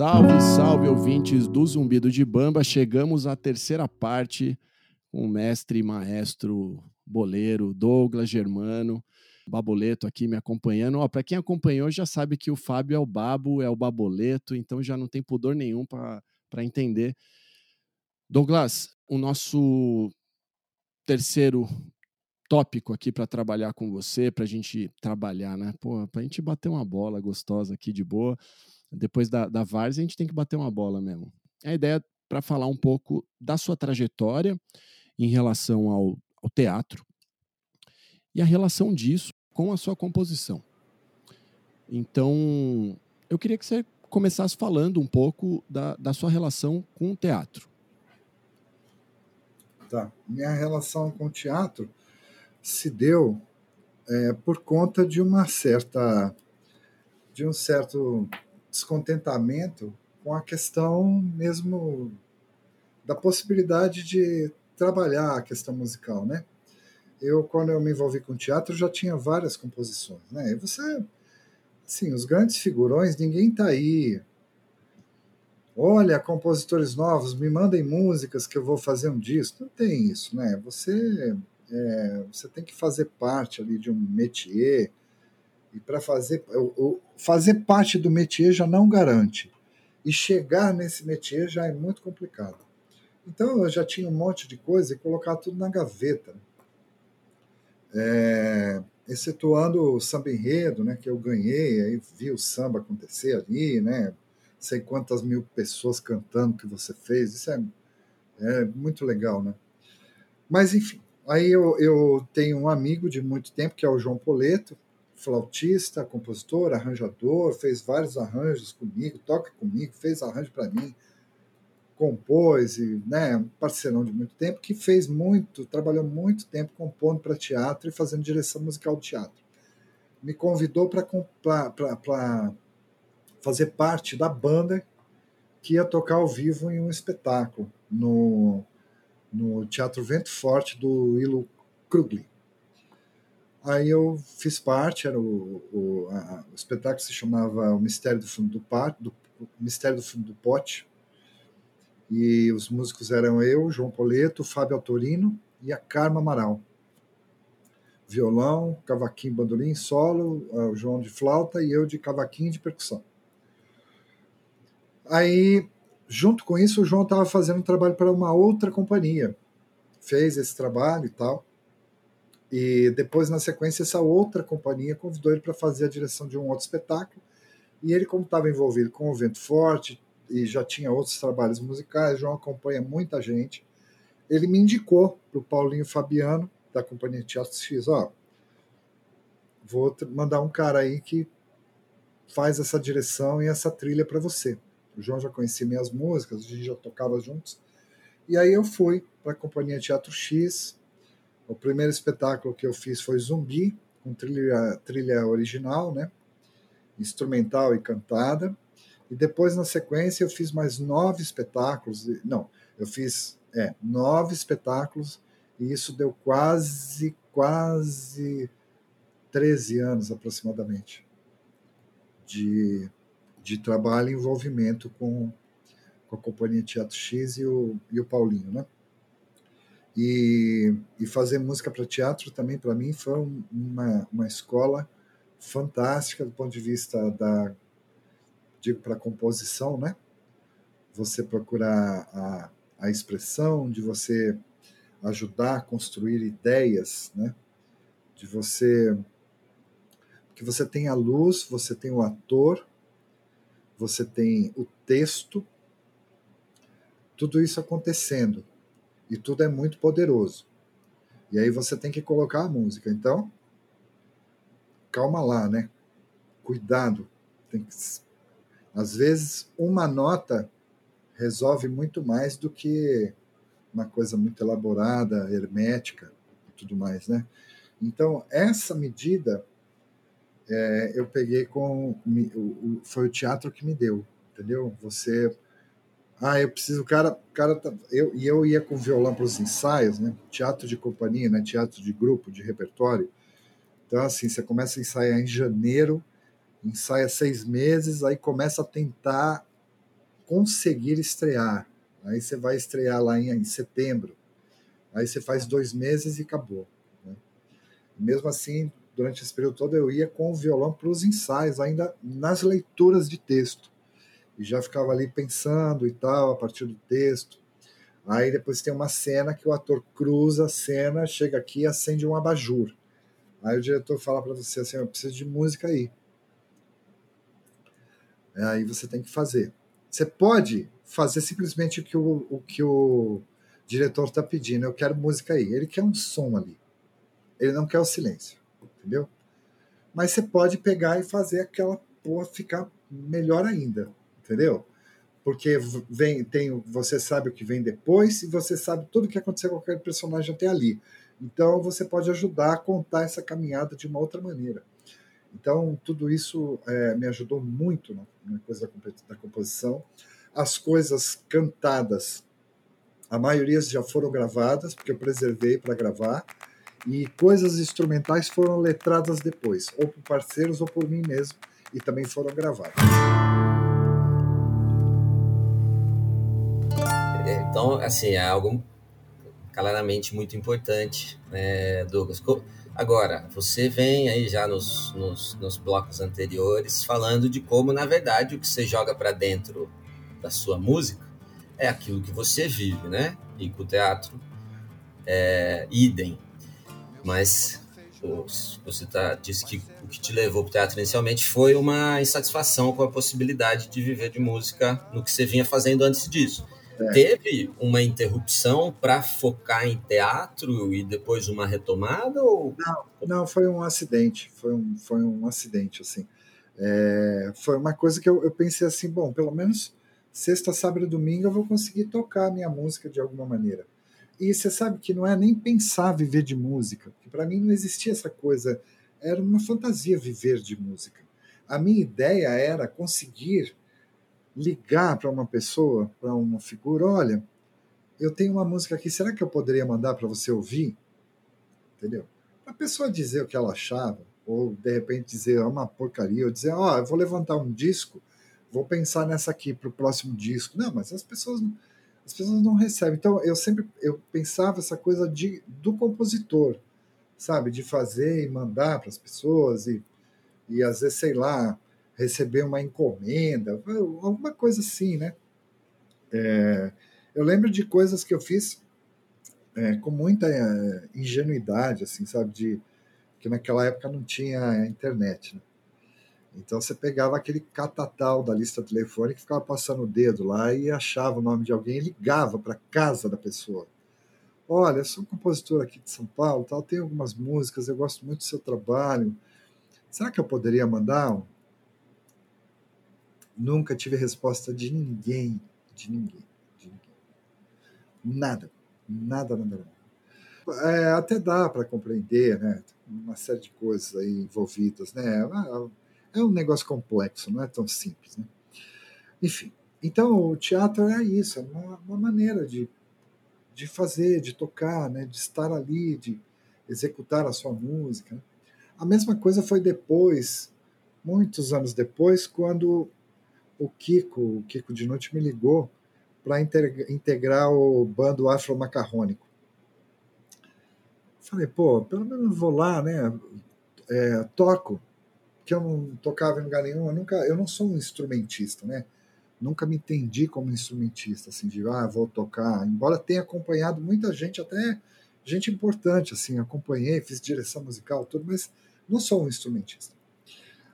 Salve, salve, ouvintes do Zumbido de Bamba. Chegamos à terceira parte com o mestre e maestro boleiro Douglas Germano. Baboleto aqui me acompanhando. Para quem acompanhou já sabe que o Fábio é o Babo, é o Baboleto, então já não tem pudor nenhum para entender. Douglas, o nosso terceiro tópico aqui para trabalhar com você, para a gente trabalhar, né? Pô, para a gente bater uma bola gostosa aqui de boa. Depois da, da Várzea, a gente tem que bater uma bola mesmo. A ideia é para falar um pouco da sua trajetória em relação ao, ao teatro e a relação disso com a sua composição. Então, eu queria que você começasse falando um pouco da, da sua relação com o teatro. Tá. Minha relação com o teatro se deu é, por conta de uma certa de um certo descontentamento com a questão mesmo da possibilidade de trabalhar a questão musical, né? Eu quando eu me envolvi com teatro já tinha várias composições, né? E você assim, os grandes figurões, ninguém tá aí. Olha, compositores novos, me mandem músicas que eu vou fazer um disco. Não tem isso, né? Você é, você tem que fazer parte ali de um métier, e para fazer, fazer parte do métier já não garante. E chegar nesse métier já é muito complicado. Então eu já tinha um monte de coisa e colocar tudo na gaveta. É, excetuando o samba enredo, né, que eu ganhei, aí vi o samba acontecer ali, né, sei quantas mil pessoas cantando que você fez, isso é, é muito legal, né. Mas enfim, Aí eu, eu tenho um amigo de muito tempo, que é o João Poleto, flautista, compositor, arranjador, fez vários arranjos comigo, toca comigo, fez arranjo para mim, compôs, e, né, parceirão de muito tempo, que fez muito, trabalhou muito tempo compondo para teatro e fazendo direção musical de teatro. Me convidou para fazer parte da banda que ia tocar ao vivo em um espetáculo no no Teatro Vento Forte do Ilo Krugli. Aí eu fiz parte, era o, o, a, o, espetáculo se chamava O Mistério do Fundo do, Pato, do Mistério do Fundo do Pote, e os músicos eram eu, João Poleto, Fábio Autorino e a Karma Amaral. Violão, cavaquinho, bandolim, solo, o João de flauta e eu de cavaquinho de percussão. Aí junto com isso, o João estava fazendo um trabalho para uma outra companhia. Fez esse trabalho e tal. E depois, na sequência, essa outra companhia convidou ele para fazer a direção de um outro espetáculo. E ele, como estava envolvido com o Vento Forte e já tinha outros trabalhos musicais, João acompanha muita gente. Ele me indicou para o Paulinho Fabiano, da companhia Teatro X, ó, vou mandar um cara aí que faz essa direção e essa trilha para você. O João já conhecia minhas músicas, a gente já tocava juntos. E aí eu fui para a Companhia Teatro X. O primeiro espetáculo que eu fiz foi Zumbi, com trilha, trilha original, né? instrumental e cantada. E depois, na sequência, eu fiz mais nove espetáculos. Não, eu fiz é, nove espetáculos e isso deu quase, quase 13 anos aproximadamente de de trabalho e envolvimento com, com a Companhia Teatro X e o, e o Paulinho, né? E, e fazer música para teatro também, para mim, foi uma, uma escola fantástica do ponto de vista da, digo, para composição, né? Você procurar a, a expressão, de você ajudar a construir ideias, né? De você que você tem a luz, você tem o ator, você tem o texto, tudo isso acontecendo. E tudo é muito poderoso. E aí você tem que colocar a música. Então, calma lá, né? Cuidado. Tem que... Às vezes, uma nota resolve muito mais do que uma coisa muito elaborada, hermética e tudo mais, né? Então, essa medida é, eu peguei com. Foi o teatro que me deu, entendeu? Você. Ah, eu preciso. O cara. cara tá, eu, e eu ia com violão para os ensaios, né? Teatro de companhia, né? Teatro de grupo, de repertório. Então, assim, você começa a ensaiar em janeiro, ensaia seis meses, aí começa a tentar conseguir estrear. Aí você vai estrear lá em, em setembro. Aí você faz dois meses e acabou. Né? Mesmo assim, durante esse período todo, eu ia com o violão para os ensaios, ainda nas leituras de texto. E já ficava ali pensando e tal, a partir do texto. Aí depois tem uma cena que o ator cruza a cena, chega aqui e acende um abajur. Aí o diretor fala para você assim: eu preciso de música aí. Aí você tem que fazer. Você pode fazer simplesmente o que o, o que o diretor está pedindo. Eu quero música aí. Ele quer um som ali. Ele não quer o silêncio. Entendeu? Mas você pode pegar e fazer aquela porra ficar melhor ainda. Entendeu? Porque vem, tem, você sabe o que vem depois e você sabe tudo o que aconteceu com aquele personagem até ali. Então você pode ajudar a contar essa caminhada de uma outra maneira. Então tudo isso é, me ajudou muito na, coisa da, da composição. As coisas cantadas, a maioria já foram gravadas, porque eu preservei para gravar, e coisas instrumentais foram letradas depois, ou por parceiros ou por mim mesmo, e também foram gravadas. Então, assim, é algo claramente muito importante, né, Douglas. Agora, você vem aí já nos, nos, nos, blocos anteriores falando de como, na verdade, o que você joga para dentro da sua música é aquilo que você vive, né? E com o teatro é idem. Mas você tá, disse que o que te levou para o teatro inicialmente foi uma insatisfação com a possibilidade de viver de música no que você vinha fazendo antes disso. É. Teve uma interrupção para focar em teatro e depois uma retomada? Ou... Não, não, foi um acidente. Foi um, foi um acidente, assim. É, foi uma coisa que eu, eu pensei assim, bom, pelo menos sexta, sábado e domingo eu vou conseguir tocar a minha música de alguma maneira. E você sabe que não é nem pensar viver de música, porque para mim não existia essa coisa, era uma fantasia viver de música. A minha ideia era conseguir ligar para uma pessoa, para uma figura, olha, eu tenho uma música aqui, será que eu poderia mandar para você ouvir? Entendeu? A pessoa dizer o que ela achava, ou de repente dizer é uma porcaria, ou dizer, ó, oh, eu vou levantar um disco, vou pensar nessa aqui para o próximo disco. Não, mas as pessoas não, as pessoas não recebem. Então eu sempre eu pensava essa coisa de do compositor, sabe, de fazer e mandar para as pessoas e e às vezes sei lá receber uma encomenda, alguma coisa assim, né? É, eu lembro de coisas que eu fiz é, com muita é, ingenuidade, assim, sabe? De, que naquela época não tinha internet, né? Então você pegava aquele catatal da lista telefônica, ficava passando o dedo lá e achava o nome de alguém e ligava para casa da pessoa. Olha, eu sou um compositor aqui de São Paulo, tal, tenho algumas músicas, eu gosto muito do seu trabalho. Será que eu poderia mandar um, Nunca tive resposta de ninguém, de ninguém, de ninguém. Nada, nada, nada. nada. É, até dá para compreender, né? Uma série de coisas aí envolvidas, né? É um negócio complexo, não é tão simples, né? Enfim, então o teatro é isso, é uma, uma maneira de, de fazer, de tocar, né? De estar ali, de executar a sua música. Né? A mesma coisa foi depois, muitos anos depois, quando o Kiko, o Kiko de Noite, me ligou para integrar o bando afro-macarrônico. Falei, pô, pelo menos vou lá, né? É, toco, que eu não tocava em lugar nenhum, eu, nunca, eu não sou um instrumentista, né? Nunca me entendi como instrumentista, assim, de, ah, vou tocar. Embora tenha acompanhado muita gente, até gente importante, assim, acompanhei, fiz direção musical, tudo, mas não sou um instrumentista.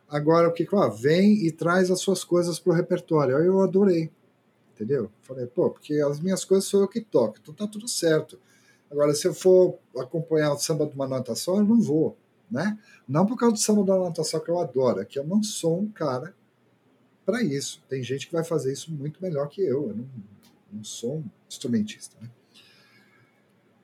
Agora, o que ah, vem e traz as suas coisas para o repertório. Aí eu adorei, entendeu? Falei, pô, porque as minhas coisas sou eu que toco, então tá tudo certo. Agora, se eu for acompanhar o samba de uma nota só, eu não vou, né? Não por causa do samba da nota só que eu adoro, é que eu não sou um cara para isso. Tem gente que vai fazer isso muito melhor que eu. Eu não, não sou um instrumentista, né?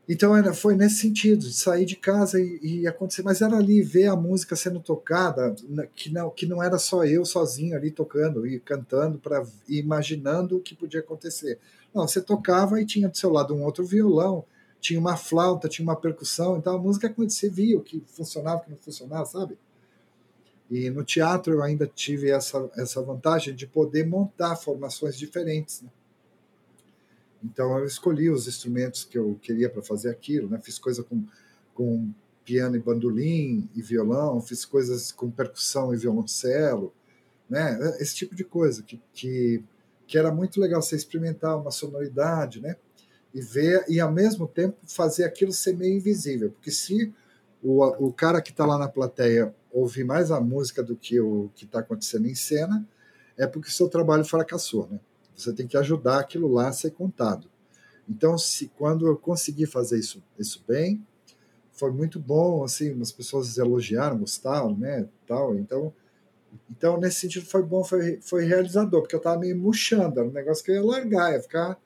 Então era, foi nesse sentido, de sair de casa e, e, acontecer, mas era ali ver a música sendo tocada, que não, que não era só eu sozinho ali tocando e cantando, para imaginando o que podia acontecer. Não, você tocava e tinha do seu lado um outro violão, tinha uma flauta, tinha uma percussão, então a música você via o que funcionava, o que não funcionava, sabe? E no teatro eu ainda tive essa, essa vantagem de poder montar formações diferentes. Né? Então eu escolhi os instrumentos que eu queria para fazer aquilo, né? Fiz coisa com, com piano e bandolim e violão, fiz coisas com percussão e violoncelo, né? Esse tipo de coisa que, que, que era muito legal você experimentar uma sonoridade, né? E ver e ao mesmo tempo fazer aquilo ser meio invisível, porque se o, o cara que está lá na plateia ouvir mais a música do que o que está acontecendo em cena, é porque o seu trabalho fracassou, né? Você tem que ajudar aquilo lá a ser contado. Então, se quando eu consegui fazer isso, isso bem, foi muito bom, assim, as pessoas elogiaram, gostaram, né, tal. Então, então nesse sentido foi bom, foi, foi realizador, porque eu estava meio murchando, era um negócio que eu ia largar, ia ficar,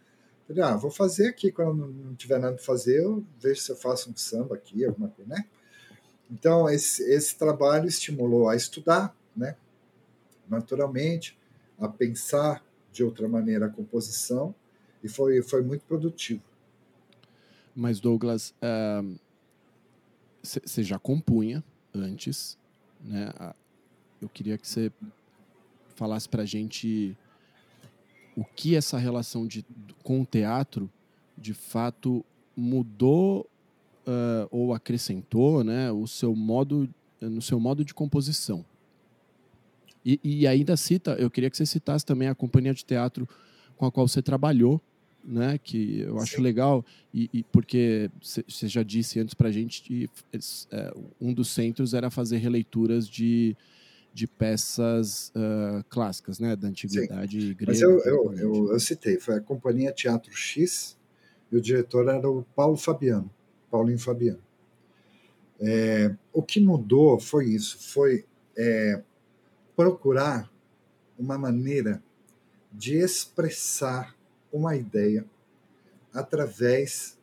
ah, vou fazer aqui quando não tiver nada para fazer, eu vejo se eu faço um samba aqui, alguma coisa, né? Então esse, esse trabalho estimulou a estudar, né? Naturalmente, a pensar de outra maneira a composição e foi, foi muito produtivo. Mas, Douglas, você uh, já compunha antes, né? Eu queria que você falasse para a gente o que essa relação de, com o teatro, de fato, mudou uh, ou acrescentou, né, o seu modo, no seu modo de composição. E, e, ainda cita, eu queria que você citasse também a companhia de teatro com a qual você trabalhou, né? Que eu acho Sim. legal e, e porque você já disse antes para a gente que é, um dos centros era fazer releituras de, de peças uh, clássicas, né? Da antiguidade Sim. grega. Mas eu, eu, eu, eu, citei, foi a companhia Teatro X e o diretor era o Paulo Fabiano, Paulinho Fabiano. É, o que mudou foi isso, foi é, procurar uma maneira de expressar uma ideia através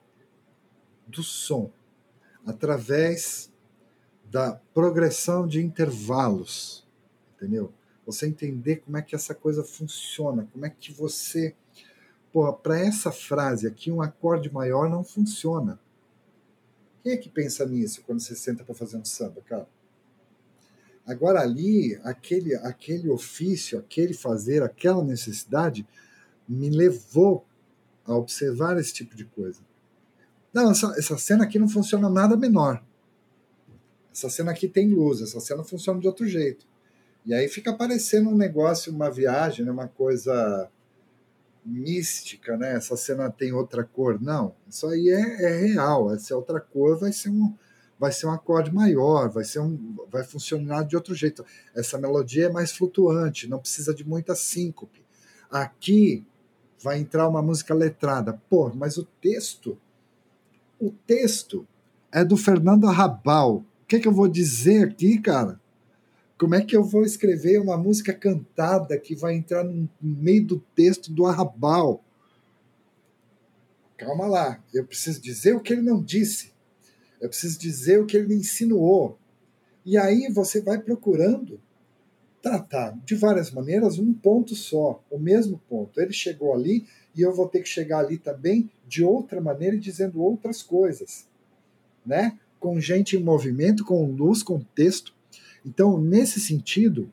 do som, através da progressão de intervalos, entendeu? Você entender como é que essa coisa funciona, como é que você. Porra, para essa frase aqui, um acorde maior não funciona. Quem é que pensa nisso quando você senta para fazer um samba, cara? Agora ali, aquele, aquele ofício, aquele fazer, aquela necessidade me levou a observar esse tipo de coisa. Não, essa, essa cena aqui não funciona nada menor. Essa cena aqui tem luz, essa cena funciona de outro jeito. E aí fica aparecendo um negócio, uma viagem, né, uma coisa mística, né? Essa cena tem outra cor. Não, isso aí é, é real. Essa outra cor vai ser um, vai ser um acorde maior, vai ser um, vai funcionar de outro jeito. Essa melodia é mais flutuante, não precisa de muita síncope. Aqui vai entrar uma música letrada. Pô, mas o texto, o texto é do Fernando Arrabal. O que, é que eu vou dizer aqui, cara? Como é que eu vou escrever uma música cantada que vai entrar no meio do texto do Arrabal? Calma lá, eu preciso dizer o que ele não disse. Eu preciso dizer o que ele insinuou. E aí você vai procurando tratar de várias maneiras um ponto só, o mesmo ponto. Ele chegou ali e eu vou ter que chegar ali também de outra maneira e dizendo outras coisas, né? Com gente em movimento, com luz, com texto. Então, nesse sentido,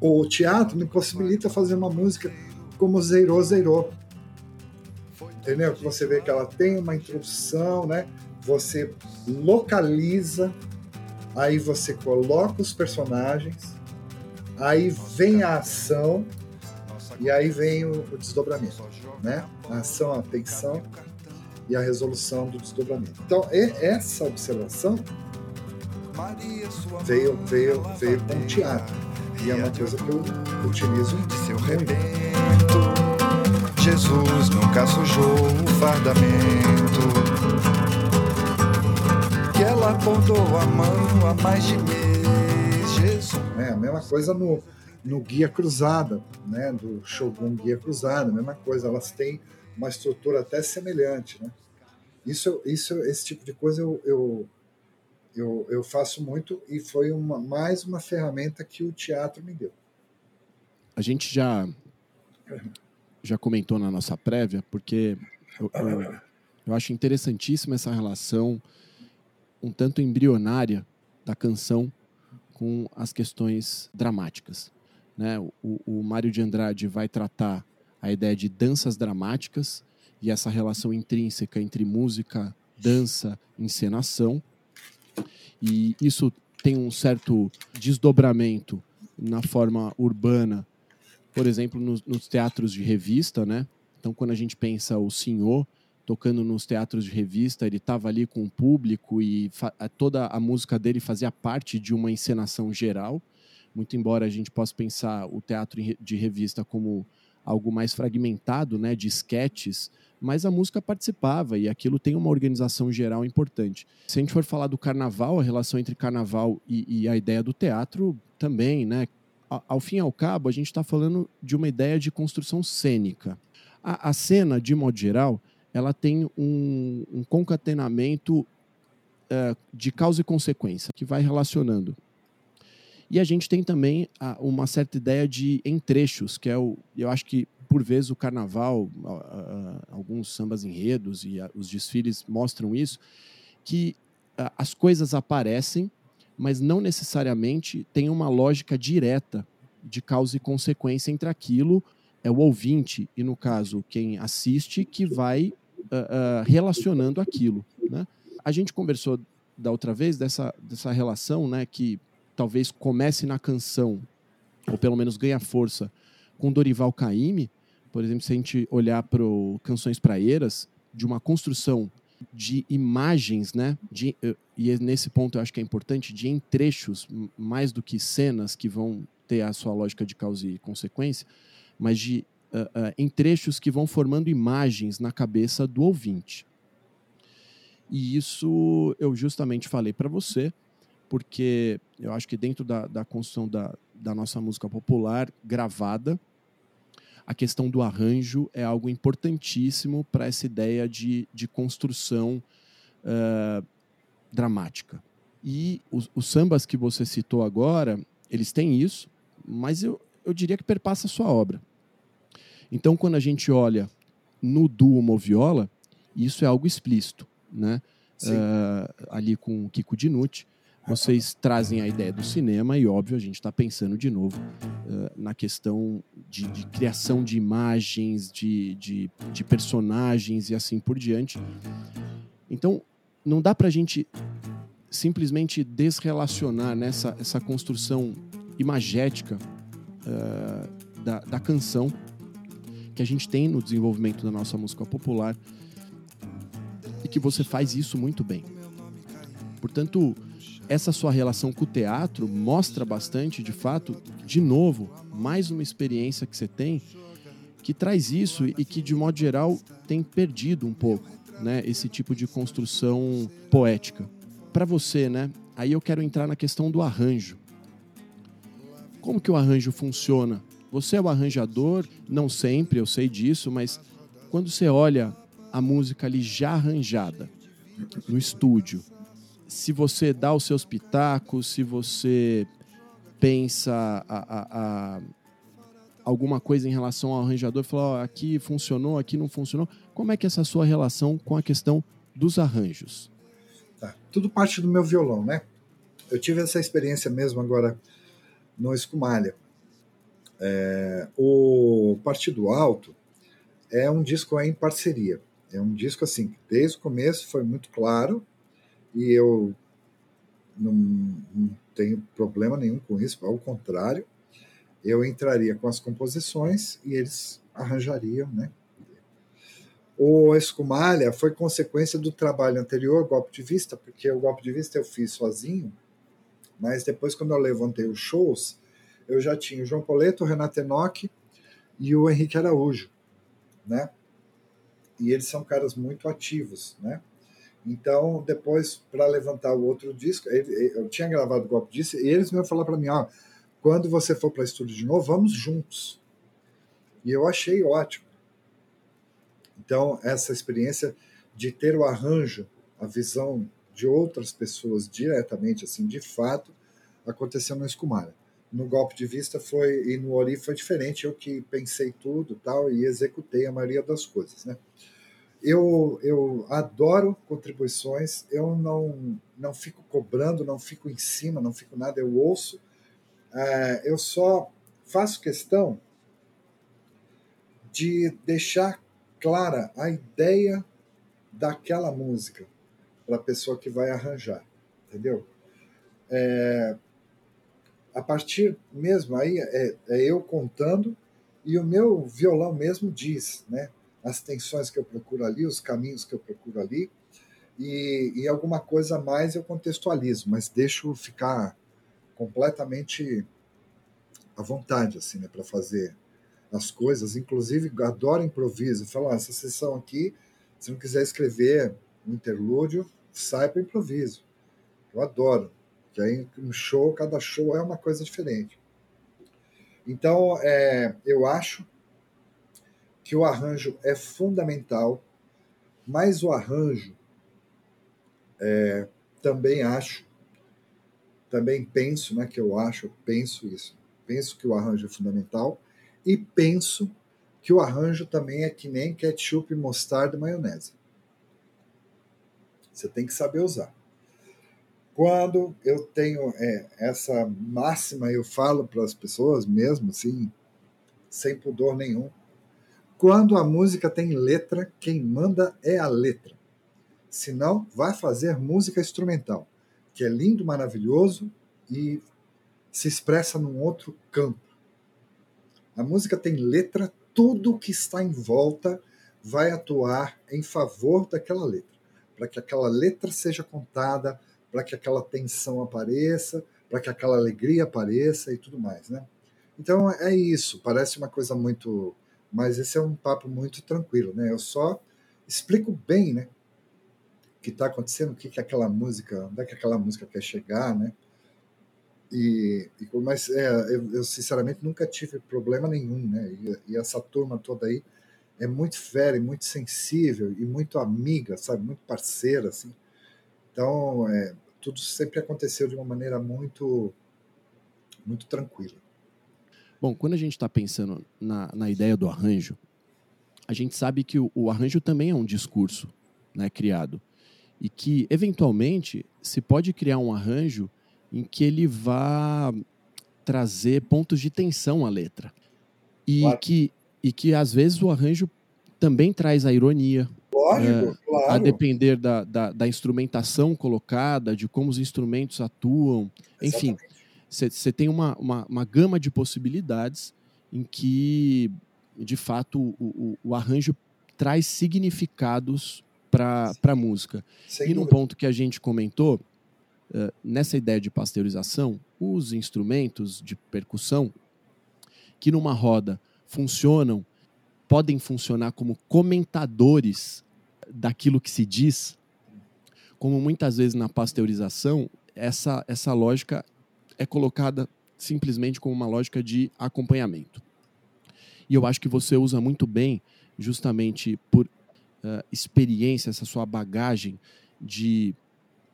o teatro me possibilita fazer uma música como Zeirou, Zeirou. Entendeu? Que você vê que ela tem uma introdução, né? Você localiza, aí você coloca os personagens, aí vem a ação e aí vem o, o desdobramento, né? A ação, a tensão e a resolução do desdobramento. Então, essa observação veio, veio, veio com o teatro. E é uma coisa que eu utilizo de seu rebento. Jesus nunca sujou o fardamento que ela bordou a mão há mais de mês. Jesus. É a mesma coisa no, no Guia Cruzada, né? Do Shogun Guia Cruzada, a mesma coisa. Elas têm uma estrutura até semelhante, né? Isso, isso, esse tipo de coisa eu, eu, eu, eu faço muito e foi uma, mais uma ferramenta que o teatro me deu. A gente já já comentou na nossa prévia, porque eu, eu, eu acho interessantíssima essa relação um tanto embrionária da canção com as questões dramáticas. Né? O, o Mário de Andrade vai tratar a ideia de danças dramáticas e essa relação intrínseca entre música, dança, encenação. E isso tem um certo desdobramento na forma urbana, por exemplo, nos, nos teatros de revista, né? Então, quando a gente pensa o senhor tocando nos teatros de revista, ele estava ali com o público e toda a música dele fazia parte de uma encenação geral. Muito embora a gente possa pensar o teatro de revista como algo mais fragmentado, né, de esquetes, mas a música participava e aquilo tem uma organização geral importante. Se a gente for falar do carnaval, a relação entre carnaval e, e a ideia do teatro também, né? Ao fim e ao cabo, a gente está falando de uma ideia de construção cênica. A, a cena, de modo geral, ela tem um, um concatenamento uh, de causa e consequência, que vai relacionando. E a gente tem também uh, uma certa ideia de entrechos, que é o, eu acho que por vezes o carnaval, alguns sambas enredos e os desfiles mostram isso, que as coisas aparecem, mas não necessariamente tem uma lógica direta de causa e consequência entre aquilo é o ouvinte e, no caso, quem assiste, que vai uh, uh, relacionando aquilo. Né? A gente conversou da outra vez dessa, dessa relação né, que talvez comece na canção, ou pelo menos ganha força, com Dorival Caymmi. Por exemplo, se a gente olhar para Canções Praeiras, de uma construção de imagens, né? De, e nesse ponto eu acho que é importante, de em trechos, mais do que cenas que vão ter a sua lógica de causa e consequência, mas de uh, uh, em trechos que vão formando imagens na cabeça do ouvinte. E isso eu justamente falei para você, porque eu acho que dentro da, da construção da, da nossa música popular gravada, a questão do arranjo é algo importantíssimo para essa ideia de, de construção uh, dramática. E os, os, sambas que você citou agora, eles têm isso, mas eu, eu diria que perpassa a sua obra. Então, quando a gente olha no duo Moviola, isso é algo explícito, né? Uh, ali com o Kiko Dinucci, vocês trazem a ideia do cinema e, óbvio, a gente está pensando de novo uh, na questão de, de, criação de imagens, de, de, de, personagens e assim por diante. Então, não dá para a gente simplesmente desrelacionar nessa essa construção imagética uh, da, da canção que a gente tem no desenvolvimento da nossa música popular e que você faz isso muito bem. Portanto, essa sua relação com o teatro mostra bastante, de fato, de novo, mais uma experiência que você tem que traz isso e que, de modo geral, tem perdido um pouco né, esse tipo de construção poética. Para você, né? Aí eu quero entrar na questão do arranjo. Como que o arranjo funciona você é o arranjador, não sempre, eu sei disso, mas quando você olha a música ali já arranjada no estúdio, se você dá os seus pitacos, se você pensa a, a, a alguma coisa em relação ao arranjador, fala, oh, aqui funcionou, aqui não funcionou, como é que é essa sua relação com a questão dos arranjos? Tá. Tudo parte do meu violão, né? Eu tive essa experiência mesmo agora no Escumalha. É, o Partido Alto é um disco em parceria. É um disco assim, desde o começo foi muito claro e eu não, não tenho problema nenhum com isso, ao contrário, eu entraria com as composições e eles arranjariam, né? O Escumalha foi consequência do trabalho anterior, Golpe de Vista, porque o Golpe de Vista eu fiz sozinho, mas depois, quando eu levantei os shows, eu já tinha o João Poleto, o Renato Enoch e o Henrique Araújo, né? E eles são caras muito ativos, né? Então, depois, para levantar o outro disco, eu tinha gravado o golpe disso, e eles me falar para mim, ó, quando você for para estúdio de novo, vamos juntos. E eu achei ótimo. Então, essa experiência de ter o arranjo, a visão de outras pessoas diretamente, assim, de fato, aconteceu no Escumara no golpe de vista foi e no Ori foi diferente. Eu que pensei tudo tal e executei a maioria das coisas, né? eu, eu adoro contribuições, eu não, não fico cobrando, não fico em cima, não fico nada, eu ouço. É, eu só faço questão de deixar clara a ideia daquela música para a pessoa que vai arranjar, entendeu? É, a partir mesmo aí é, é, eu contando e o meu violão mesmo diz, né? As tensões que eu procuro ali, os caminhos que eu procuro ali e, e alguma coisa mais eu contextualizo, mas deixo ficar completamente à vontade assim, né, para fazer as coisas. Inclusive adoro improviso. Falo, ah, essa sessão aqui, se não quiser escrever um interlúdio, sai para improviso. Eu adoro. Que aí um show, cada show é uma coisa diferente. Então, é, eu acho que o arranjo é fundamental, mas o arranjo é, também acho, também penso, né, que eu acho, penso isso, penso que o arranjo é fundamental e penso que o arranjo também é que nem ketchup, mostarda e maionese. Você tem que saber usar. Quando eu tenho é, essa máxima, eu falo para as pessoas mesmo, assim, sem pudor nenhum. Quando a música tem letra, quem manda é a letra. Senão, vai fazer música instrumental, que é lindo, maravilhoso e se expressa num outro campo. A música tem letra, tudo que está em volta vai atuar em favor daquela letra, para que aquela letra seja contada, para que aquela tensão apareça, para que aquela alegria apareça e tudo mais, né? Então é isso, parece uma coisa muito, mas esse é um papo muito tranquilo, né? Eu só explico bem, né? O que está acontecendo, o que que aquela música, onde é que aquela música quer chegar, né? E, e mas é, eu, eu, sinceramente nunca tive problema nenhum, né? E, e, essa turma toda aí é muito fera, e muito sensível e muito amiga, sabe? Muito parceira, assim. Então, é, tudo sempre aconteceu de uma maneira muito, muito tranquila. Bom, quando a gente está pensando na, na ideia do arranjo, a gente sabe que o, o arranjo também é um discurso né, criado. E que, eventualmente, se pode criar um arranjo em que ele vá trazer pontos de tensão à letra. E, claro. que, e que, às vezes, o arranjo também traz a ironia, Lógico, é, claro. A depender da, da, da, instrumentação colocada, de como os instrumentos atuam. Enfim, você tem uma, uma, uma, gama de possibilidades em que, de fato, o, o, o arranjo traz significados para a música. Sem e num ponto que a gente comentou, uh, nessa ideia de pasteurização, os instrumentos de percussão, que numa roda funcionam, podem funcionar como comentadores daquilo que se diz, como muitas vezes na pasteurização, essa, essa lógica é colocada simplesmente como uma lógica de acompanhamento. E eu acho que você usa muito bem, justamente por uh, experiência, essa sua bagagem de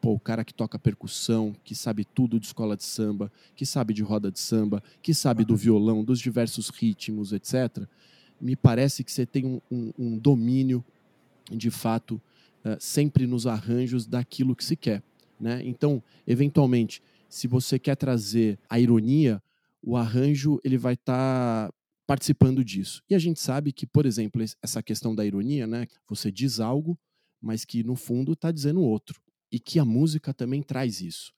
pô, o cara que toca percussão, que sabe tudo de escola de samba, que sabe de roda de samba, que sabe do violão, dos diversos ritmos, etc. Me parece que você tem um, um, um domínio de fato, uh, sempre nos arranjos daquilo que se quer. Né? Então, eventualmente, se você quer trazer a ironia, o arranjo ele vai estar tá participando disso. E a gente sabe que, por exemplo, essa questão da ironia, né? Você diz algo, mas que no fundo está dizendo outro. E que a música também traz isso.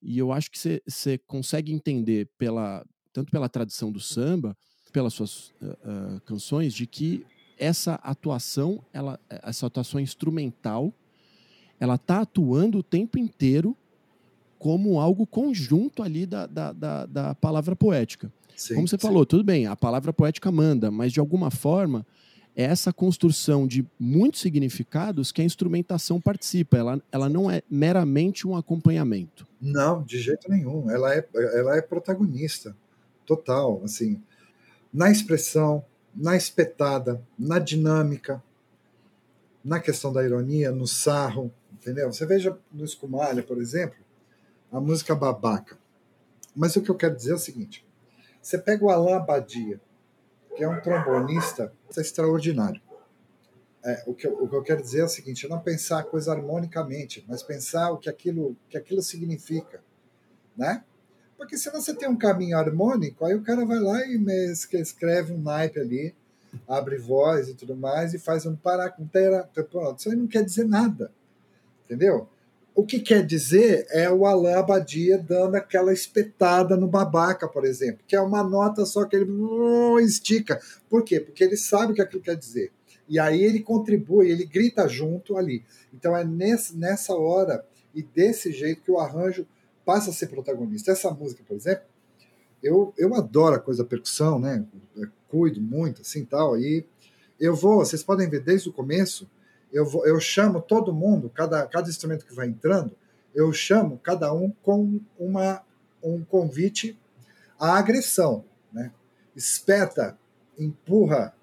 E eu acho que você consegue entender pela tanto pela tradição do samba, pelas suas uh, uh, canções, de que essa atuação, ela, essa atuação instrumental, ela está atuando o tempo inteiro como algo conjunto ali da, da, da, da palavra poética. Sim, como você sim. falou, tudo bem, a palavra poética manda, mas de alguma forma é essa construção de muitos significados que a instrumentação participa. Ela, ela não é meramente um acompanhamento. Não, de jeito nenhum. Ela é, ela é protagonista total, assim, na expressão, na espetada, na dinâmica, na questão da ironia, no sarro, entendeu? Você veja no Escumalha, por exemplo, a música Babaca. Mas o que eu quero dizer é o seguinte: você pega o Alain Abadia, que é um trombonista extraordinário. é, o, que eu, o, que eu, quero dizer é o seguinte: não pensar a coisa harmonicamente, mas pensar o que aquilo, que aquilo significa, né? Porque se você tem um caminho harmônico, aí o cara vai lá e escreve um naipe ali, abre voz e tudo mais, e faz um paracutera. Pronto, isso aí não quer dizer nada. Entendeu? O que quer dizer é o Alain Abadia dando aquela espetada no babaca, por exemplo, que é uma nota só que ele estica. Por quê? Porque ele sabe o que aquilo quer dizer. E aí ele contribui, ele grita junto ali. Então é nessa hora e desse jeito que o arranjo passa a ser protagonista. Essa música, por exemplo, eu, eu adoro a coisa da percussão, né? Eu cuido muito, assim, tal. E eu vou, vocês podem ver desde o começo, eu, vou, eu chamo todo mundo, cada, cada instrumento que vai entrando, eu chamo cada um com uma, um convite à agressão, né? Espeta, empurra,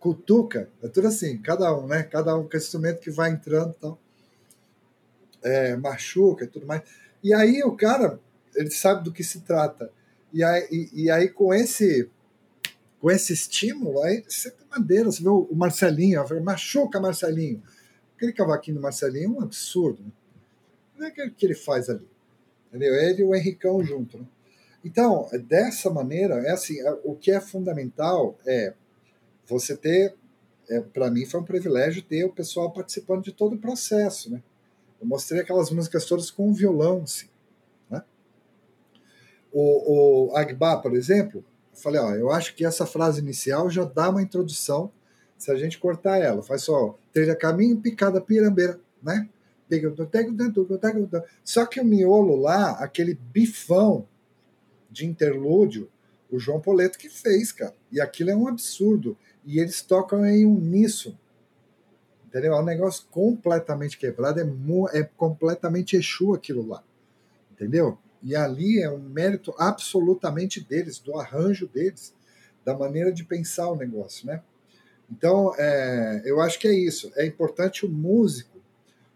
cutuca, é tudo assim, cada um, né? Cada um com instrumento que vai entrando, tal. É, machuca e tudo mais. E aí o cara, ele sabe do que se trata. E aí, e, e aí com esse com esse estímulo, aí você tem madeira, você vê o Marcelinho, machuca Marcelinho. Aquele cavaquinho do Marcelinho é um absurdo. Né? Não é o que ele faz ali. Entendeu? Ele e o Henricão junto. Né? Então, dessa maneira, é assim, é, o que é fundamental é você ter, é, para mim foi um privilégio ter o pessoal participando de todo o processo, né? Eu mostrei aquelas músicas todas com um violão, assim. Né? O, o Agba, por exemplo, eu falei, ó, eu acho que essa frase inicial já dá uma introdução se a gente cortar ela. Faz só, trilha caminho, picada, pirambeira, né? Só que o miolo lá, aquele bifão de interlúdio, o João Poleto que fez, cara. E aquilo é um absurdo. E eles tocam em uníssono. Entendeu? É um negócio completamente quebrado, é, é completamente Exu aquilo lá. Entendeu? E ali é um mérito absolutamente deles, do arranjo deles, da maneira de pensar o negócio, né? Então, é, eu acho que é isso. É importante o músico,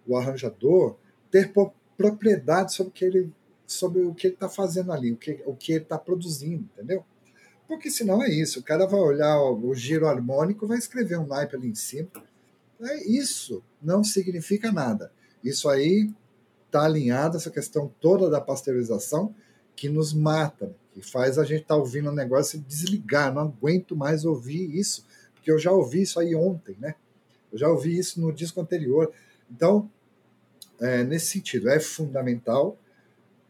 o arranjador, ter propriedade sobre o que ele sobre o que ele está fazendo ali, o que, o que ele está produzindo, entendeu? Porque senão é isso, o cara vai olhar o, o giro harmônico, vai escrever um naipe ali em cima, é, isso não significa nada. Isso aí está alinhado, essa questão toda da pasteurização, que nos mata, que faz a gente estar tá ouvindo um negócio e desligar. Não aguento mais ouvir isso, porque eu já ouvi isso aí ontem, né? Eu já ouvi isso no disco anterior. Então, é, nesse sentido, é fundamental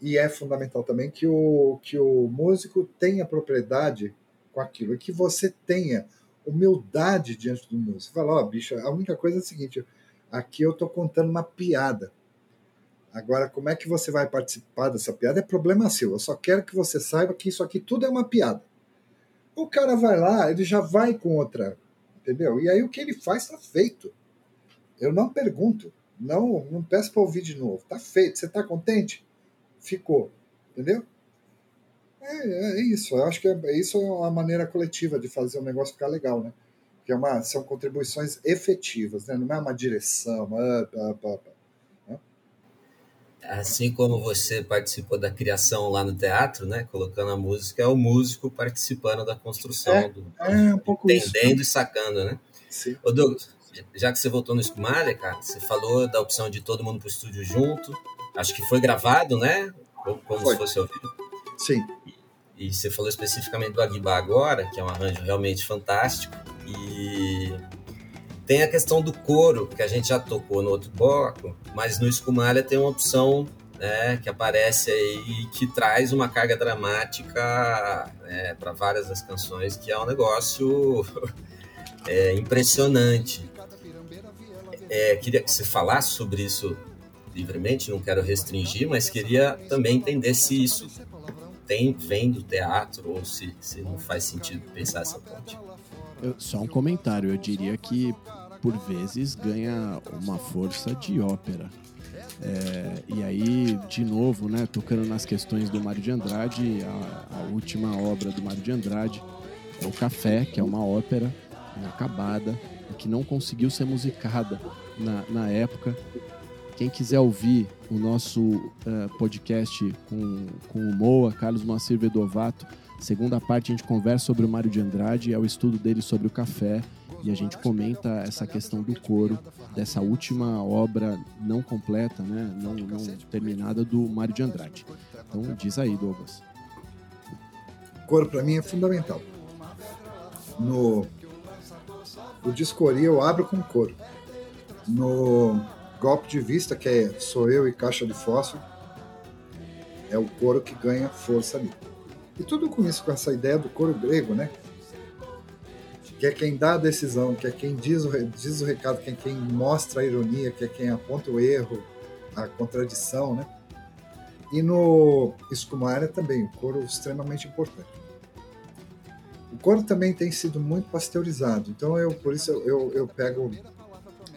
e é fundamental também que o, que o músico tenha propriedade com aquilo, que você tenha humildade diante do músico. Fala, ó, oh, bicho, a única coisa é a seguinte: aqui eu estou contando uma piada. Agora, como é que você vai participar dessa piada é problema seu. Eu só quero que você saiba que isso aqui tudo é uma piada. O cara vai lá, ele já vai com outra, entendeu? E aí o que ele faz está feito. Eu não pergunto, não, não peço para ouvir de novo. Está feito. Você está contente? Ficou, entendeu? É, é isso. Eu acho que é, isso é uma maneira coletiva de fazer o negócio ficar legal, né? Que é uma, são contribuições efetivas, né? Não é uma direção. Né? Assim como você participou da criação lá no teatro, né? Colocando a música, é o músico participando da construção é, do. É um pouco Entendendo isso. e sacando, né? Sim. Ô, Douglas, já que você voltou no Escumalha, cara, você falou da opção de todo mundo pro estúdio junto. Acho que foi gravado, né? Como foi. se fosse ouvido. Sim. E você falou especificamente do Aguiba agora, que é um arranjo realmente fantástico. E tem a questão do coro, que a gente já tocou no outro bloco, mas no Escumalha tem uma opção né, que aparece aí que traz uma carga dramática né, para várias das canções, que é um negócio é, impressionante. É, queria que você falasse sobre isso livremente, não quero restringir, mas queria também entender se isso tem, vem do teatro ou se, se não faz sentido pensar essa ponte. Eu, só um comentário, eu diria que por vezes ganha uma força de ópera. É, e aí, de novo, né, tocando nas questões do Mário de Andrade, a, a, última obra do Mário de Andrade é o Café, que é uma ópera inacabada que não conseguiu ser musicada na, na época quem quiser ouvir o nosso uh, podcast com, com o Moa, Carlos Moacir Vedovato, segunda parte a gente conversa sobre o Mário de Andrade, é o estudo dele sobre o café. e a gente comenta essa questão do coro, dessa última obra não completa, né, não, não terminada do Mário de Andrade. Então diz aí, Douglas. Coro para mim é fundamental. No o Discoria eu abro com coro. No golpe de vista, que é sou eu e caixa de fósforo, é o coro que ganha força ali. E tudo com isso, com essa ideia do coro grego, né? Que é quem dá a decisão, que é quem diz o, diz o recado, que é quem mostra a ironia, que é quem aponta o erro, a contradição, né? E no Escumária também, o coro extremamente importante. O coro também tem sido muito pasteurizado, então eu por isso eu, eu, eu pego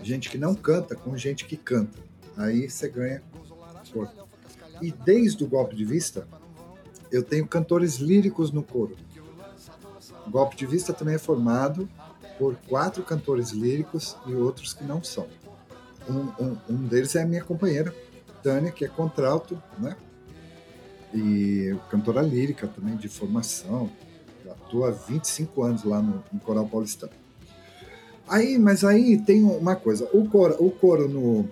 gente que não canta com gente que canta. Aí você ganha coro. E desde o golpe de vista, eu tenho cantores líricos no coro. O golpe de vista também é formado por quatro cantores líricos e outros que não são. Um, um, um deles é a minha companheira, Tânia, que é contralto, né? E cantora lírica também, de formação. Atua há 25 anos lá no, no Coral Paulistano. Aí, mas aí tem uma coisa, o coro, o coro no,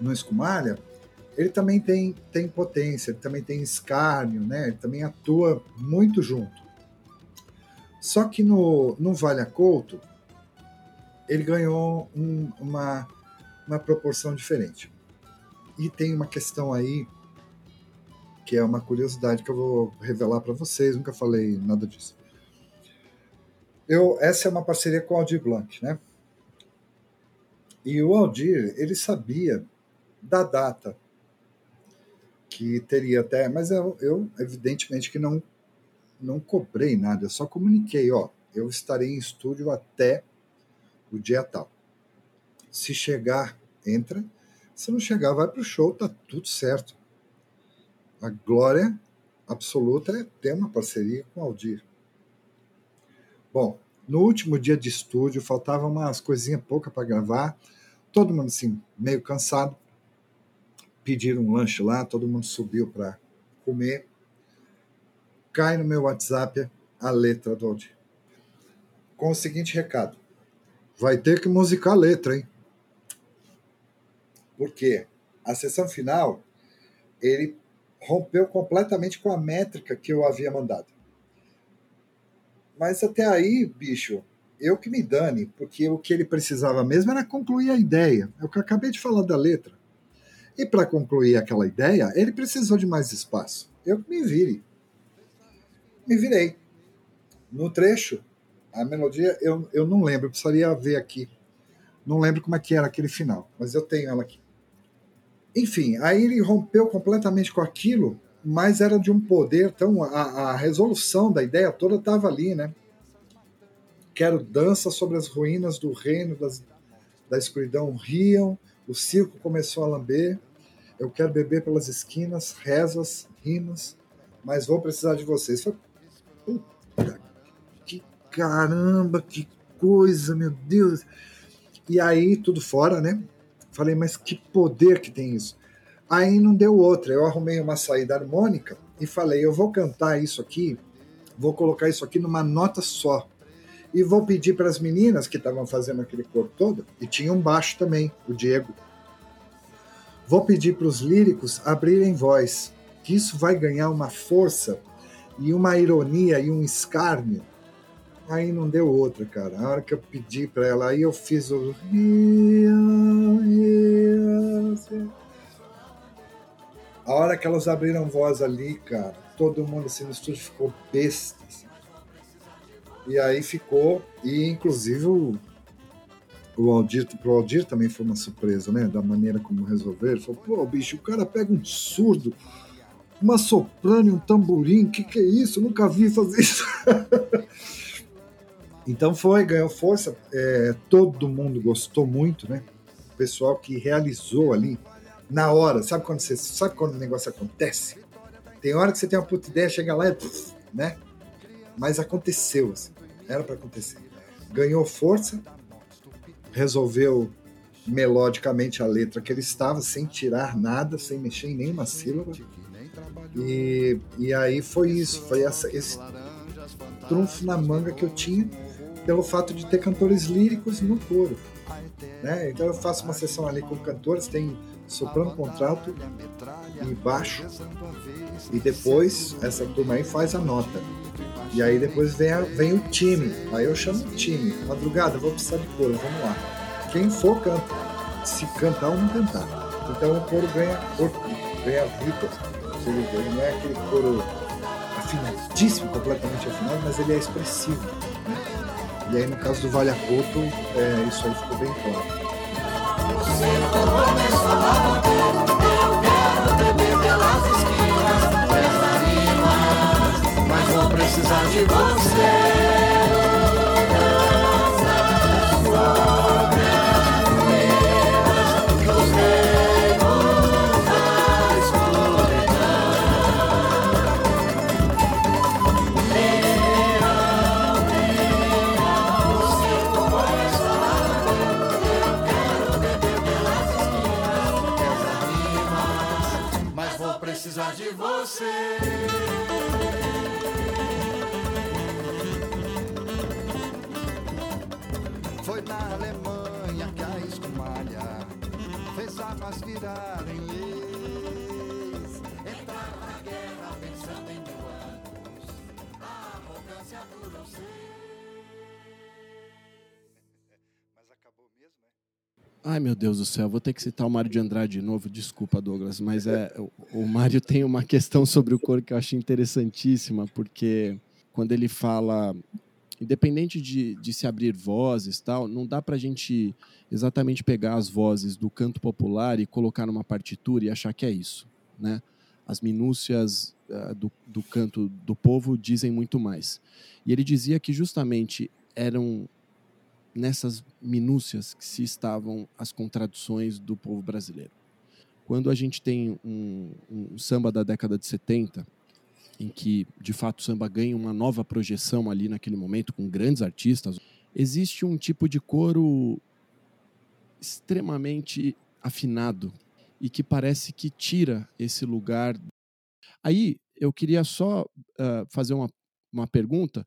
no Escumalha, ele também tem, tem potência, ele também tem escárnio, né? Ele também atua muito junto. Só que no, no Vale Couto, ele ganhou um, uma, uma proporção diferente. E tem uma questão aí que é uma curiosidade que eu vou revelar para vocês, nunca falei nada disso. Eu, essa é uma parceria com o Aldir Blanc, né? E o Aldir, ele sabia da data que teria até, mas eu, eu evidentemente que não não cobrei nada, eu só comuniquei, ó, eu estarei em estúdio até o dia tal. Se chegar, entra. Se não chegar, vai pro show, tá tudo certo. A glória absoluta é ter uma parceria com o Aldir. Bom, no último dia de estúdio, faltavam umas coisinhas poucas para gravar. Todo mundo assim, meio cansado. Pediram um lanche lá, todo mundo subiu para comer. Cai no meu WhatsApp a letra do Aldir. Com o seguinte recado: vai ter que musicar a letra, hein? Porque a sessão final ele rompeu completamente com a métrica que eu havia mandado. Mas até aí, bicho, eu que me dane, porque o que ele precisava mesmo era concluir a ideia. É o que eu acabei de falar da letra. E para concluir aquela ideia, ele precisou de mais espaço. Eu que me vire. Me virei. No trecho, a melodia eu, eu não lembro, eu precisaria ver aqui. Não lembro como é que era aquele final, mas eu tenho ela aqui. Enfim, aí ele rompeu completamente com aquilo mas era de um poder, então a, a resolução da ideia toda estava ali, né? Quero dança sobre as ruínas do reino das, da escuridão riam, o circo começou a lamber, eu quero beber pelas esquinas, rezas, rimas, mas vou precisar de vocês. Puta, que caramba, que coisa, meu Deus. E aí, tudo fora, né? Falei, mas que poder que tem isso. Aí não deu outra. Eu arrumei uma saída harmônica e falei: eu vou cantar isso aqui, vou colocar isso aqui numa nota só. E vou pedir para as meninas que estavam fazendo aquele coro todo, e tinha um baixo também, o Diego. Vou pedir para os líricos abrirem voz, que isso vai ganhar uma força e uma ironia e um escárnio. Aí não deu outra, cara. A hora que eu pedi para ela, aí eu fiz o. A hora que elas abriram voz ali, cara, todo mundo assim no estúdio ficou besta. Assim. E aí ficou, e inclusive o, o Aldir, pro Aldir também foi uma surpresa, né? Da maneira como resolveram. Falou, pô, bicho, o cara pega um surdo, uma soprano e um tamborim, que que é isso? Eu nunca vi fazer isso. então foi, ganhou força. É, todo mundo gostou muito, né? O pessoal que realizou ali na hora. Sabe quando você sabe quando o negócio acontece? Tem hora que você tem uma puta ideia, chega lá e né? Mas aconteceu, assim. Era para acontecer. Ganhou força, resolveu melodicamente a letra que ele estava, sem tirar nada, sem mexer em nenhuma sílaba. E, e aí foi isso, foi essa, esse trunfo na manga que eu tinha. pelo fato de ter cantores líricos no coro. Né? Então eu faço uma sessão ali com cantores, tem soprano, contralto e baixo, e depois essa turma aí faz a nota. E aí depois vem, a, vem o time. Aí eu chamo o time. Madrugada, vou precisar de coro, vamos lá. Quem for, canta. Se cantar ou não cantar. Então o coro ganha corpo, ganha vida. Ele não é aquele coro afinadíssimo, completamente afinado, mas ele é expressivo. Né? E aí no caso do Vale Apoto, é, isso aí ficou bem claro. Precisar de você. Águas virarem leis. Entrar na guerra pensando em mil anos, a arrogância durou Mas acabou mesmo, é? Ai, meu Deus do céu, vou ter que citar o Mário de Andrade de novo. Desculpa, Douglas, mas é, o, o Mário tem uma questão sobre o coro que eu achei interessantíssima, porque quando ele fala, independente de, de se abrir vozes tal, não dá para a gente exatamente pegar as vozes do canto popular e colocar numa partitura e achar que é isso, né? As minúcias uh, do, do canto do povo dizem muito mais. E ele dizia que justamente eram nessas minúcias que se estavam as contradições do povo brasileiro. Quando a gente tem um, um samba da década de 70, em que de fato o samba ganha uma nova projeção ali naquele momento com grandes artistas, existe um tipo de coro extremamente afinado e que parece que tira esse lugar. Aí eu queria só uh, fazer uma, uma pergunta,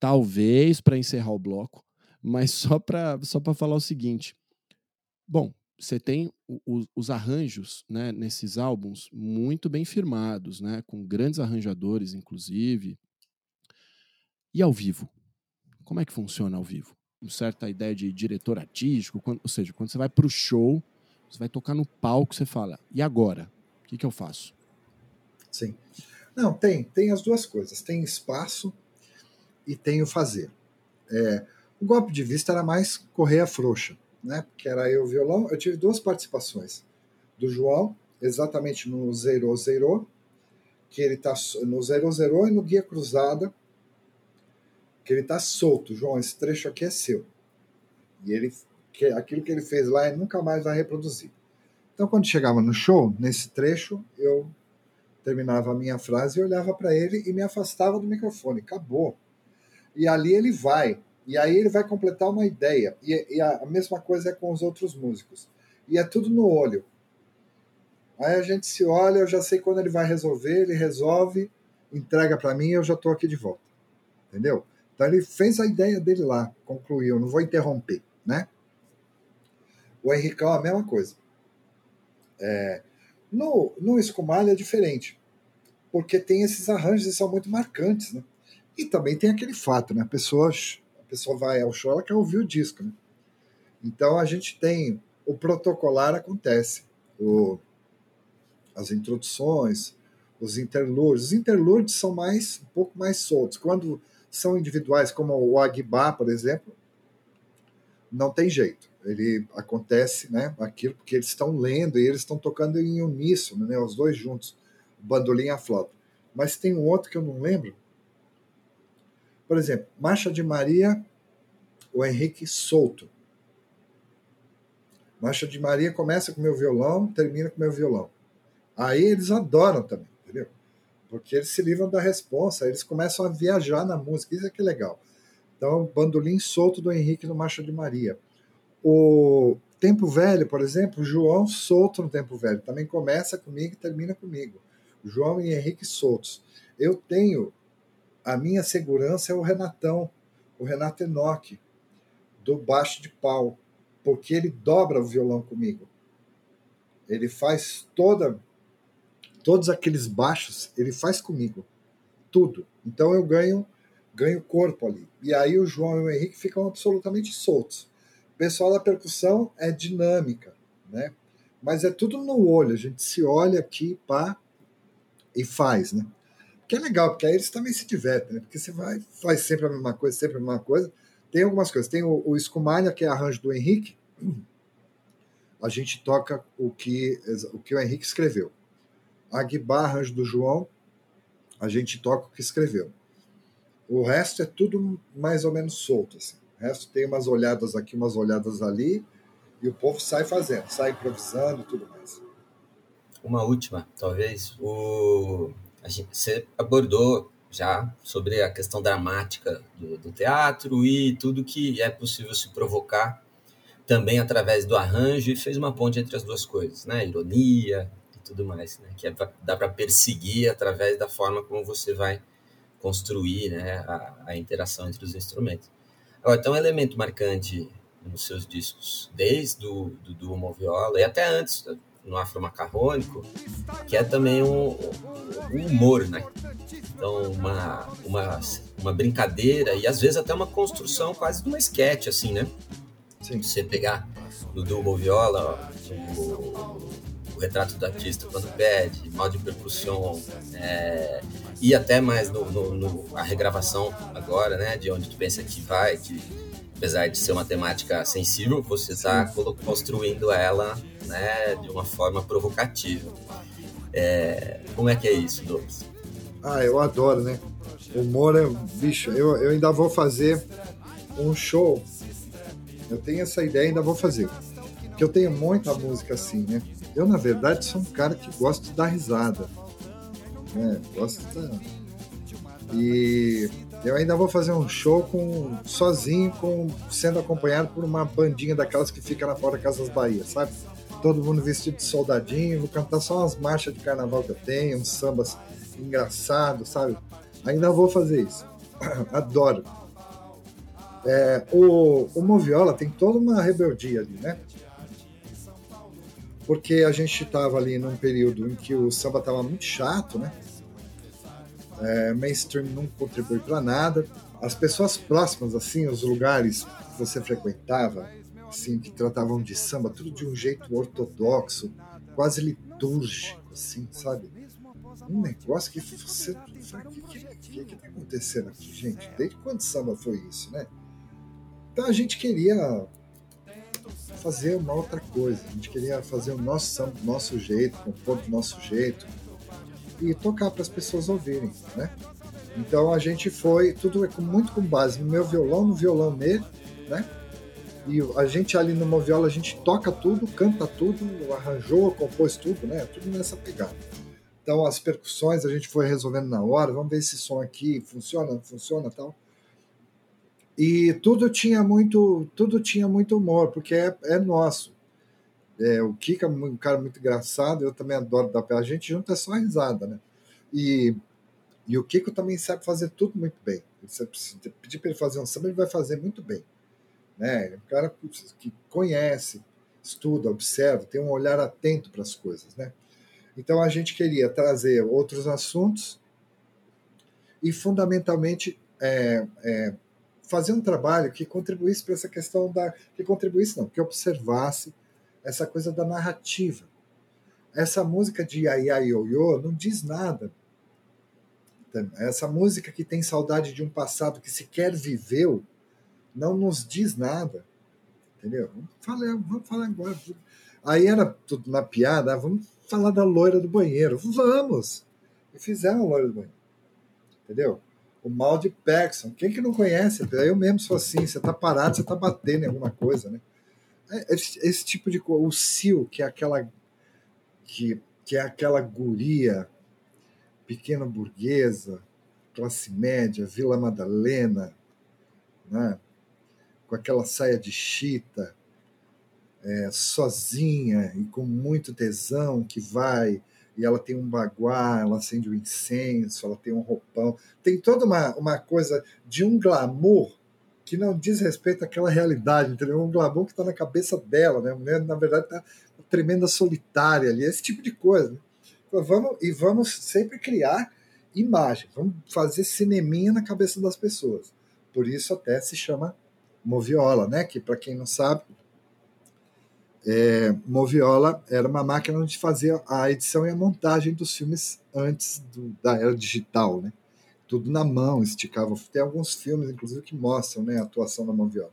talvez para encerrar o bloco, mas só para só falar o seguinte: bom, você tem os arranjos né, nesses álbuns muito bem firmados, né, com grandes arranjadores, inclusive. E ao vivo? Como é que funciona ao vivo? Uma certa ideia de diretor artístico, quando, ou seja, quando você vai para o show, você vai tocar no palco, você fala, e agora? O que, que eu faço? Sim. Não, tem, tem as duas coisas. Tem espaço e tem o fazer. É, o golpe de vista era mais correia frouxa, né? Porque era eu violão. Eu tive duas participações do João, exatamente no Zero Zero, que ele tá no Zero Zero e no Guia Cruzada, que ele tá solto. João, esse trecho aqui é seu. E ele que aquilo que ele fez lá ele nunca mais vai reproduzir. Então, quando chegava no show, nesse trecho, eu terminava a minha frase e olhava para ele e me afastava do microfone. Acabou. E ali ele vai. E aí ele vai completar uma ideia. E, e a, a, mesma coisa é com os outros músicos. E é tudo no olho. Aí a gente se olha, eu já sei quando ele vai resolver, ele resolve, entrega para mim e eu já estou aqui de volta. Entendeu? Então ele fez a ideia dele lá, concluiu, não vou interromper, né? O Henricão a mesma coisa. É, no, no Escumalha é diferente, porque tem esses arranjos que são muito marcantes, né? E também tem aquele fato, né? Pessoas pessoa vai ao show, ela quer ouvir o disco. Né? Então a gente tem o protocolar acontece, o, as introduções, os interlúdios. Os interlúdios são mais um pouco mais soltos. Quando são individuais, como o Aguibá, por exemplo, não tem jeito. Ele acontece, né? Aquilo porque eles estão lendo e eles estão tocando em uníssono, né? Os dois juntos, bandolim e a flauta. Mas tem um outro que eu não lembro, por exemplo, Marcha de Maria, o Henrique solto. Marcha de Maria começa com meu violão, termina com meu violão. Aí eles adoram também, entendeu? Porque eles se livram da responsa, eles começam a viajar na música, isso é que é legal. Então, bandolim solto do Henrique no Marcha de Maria. O Tempo Velho, por exemplo, João solto no Tempo Velho, também começa comigo e termina comigo. João e Henrique soltos. Eu tenho a minha segurança é o Renatão, o Renato Enoch, do baixo de pau, porque ele dobra o violão comigo. Ele faz toda todos aqueles baixos, ele faz comigo. Tudo. Então eu ganho ganho corpo ali. E aí o João e o Henrique ficam absolutamente soltos. O pessoal da percussão é dinâmica, né? Mas é tudo no olho, a gente se olha aqui, pá, e faz, né? Que é legal, porque aí eles também se divertem, né? Porque você vai, faz sempre a mesma coisa, sempre a mesma coisa. Tem algumas coisas. Tem o, o Escumalha, que é arranjo do Henrique. A gente toca o que o, que o Henrique escreveu. A Guibá, arranjo do João, a gente toca o que escreveu. O resto é tudo mais ou menos solto. Assim. O resto tem umas olhadas aqui, umas olhadas ali, e o povo sai fazendo, sai improvisando e tudo mais. Uma última, talvez. O... Gente, você abordou já sobre a questão dramática do, do, teatro e tudo que é possível se provocar também através do arranjo e fez uma ponte entre as duas coisas, né? Ironia e tudo mais, né? Que é pra, dá para perseguir através da forma como você vai construir né, a, a interação entre os instrumentos. Agora, então, um elemento marcante nos seus discos, desde o do, do Moviola e até antes, no Afro Macarrônico, que é também um, um humor, né? Então, uma, uma, uma brincadeira e às vezes até uma construção quase de uma sketch, assim, né? Sim. Você pegar no Duo Viola, o, o retrato do artista quando pede, mal de percussão, é, e até mais no, no, no, a regravação agora, né, de onde tu pensa que vai, de, apesar de ser uma temática sensível, você está construindo ela, né, de uma forma provocativa. É, como é que é isso, Douglas? Ah, eu adoro, né? O humor é bicho. Eu, eu ainda vou fazer um show. Eu tenho essa ideia, ainda vou fazer. Porque eu tenho muita música assim, né? Eu, na verdade, sou um cara que gosta de dar risada. Né? Gosto de... E eu ainda vou fazer um show com sozinho, com sendo acompanhado por uma bandinha daquelas que fica na porta Casas Bahia, sabe? Todo mundo vestido de soldadinho, vou cantar só umas marchas de carnaval que eu tenho, uns sambas engraçados, sabe? Ainda vou fazer isso. Adoro. É, o, o Moviola tem toda uma rebeldia ali, né? porque a gente estava ali num período em que o samba estava muito chato, né? É, mainstream não contribui para nada. As pessoas próximas, assim, os lugares que você frequentava, assim, que tratavam de samba, tudo de um jeito ortodoxo, quase litúrgico, assim, sabe? Um negócio que você. O que, que, que, tá acontecendo aqui, gente? Desde quando samba foi isso, né? Então a gente queria fazer uma outra coisa. A gente queria fazer o nosso samba do nosso jeito, compor do nosso jeito e tocar para as pessoas ouvirem, né? Então a gente foi, tudo é muito com base no meu violão, no violão dele, né? E a gente ali no Moviola, a gente toca tudo, canta tudo, arranjou, compôs tudo, né? Tudo nessa pegada. Então as percussões a gente foi resolvendo na hora, vamos ver esse som aqui funciona, não funciona, tal. E tudo tinha muito, tudo tinha muito humor, porque é, é nosso. É, o Kika é um cara muito engraçado, eu também adoro dar pé. A gente junta é só risada, né? E, e o Kiko também sabe fazer tudo muito bem. Se pedir para ele fazer um samba, ele vai fazer muito bem. Né? É um cara que conhece, estuda, observa, tem um olhar atento para as coisas, né? Então a gente queria trazer outros assuntos e fundamentalmente é, é, fazer um trabalho que contribuísse para essa questão da. que contribuísse, não, que observasse essa coisa da narrativa. Essa música de Yaya Yo não diz nada. Essa música que tem saudade de um passado que sequer viveu não nos diz nada. Entendeu? Vamos falar, vamos falar agora. Aí era tudo na piada, ah, vamos falar da loira do banheiro. Vamos! E fizeram a loira do banheiro. Entendeu? o mal de Paxson. Quem que não conhece? Eu mesmo sou assim, você tá parado, você tá batendo em alguma coisa, né? É, esse, esse tipo de coisa. O Sil, que é aquela que, que é aquela guria pequena burguesa, classe média, Vila Madalena, né? com aquela saia de chita, é, sozinha e com muito tesão, que vai e ela tem um baguá, ela acende o um incenso, ela tem um roupão. Tem toda uma, uma coisa de um glamour que não diz respeito àquela realidade, entendeu? Um glamour que está na cabeça dela, né? A mulher, na verdade, está tremenda solitária ali, esse tipo de coisa. Né? Então, vamos, e vamos sempre criar imagem, vamos fazer cineminha na cabeça das pessoas. Por isso até se chama moviola, né? Que para quem não sabe, é, moviola era uma máquina onde fazia a edição e a montagem dos filmes antes do, da era digital, né? Tudo na mão, esticava. Tem alguns filmes, inclusive, que mostram né, a atuação da moviola.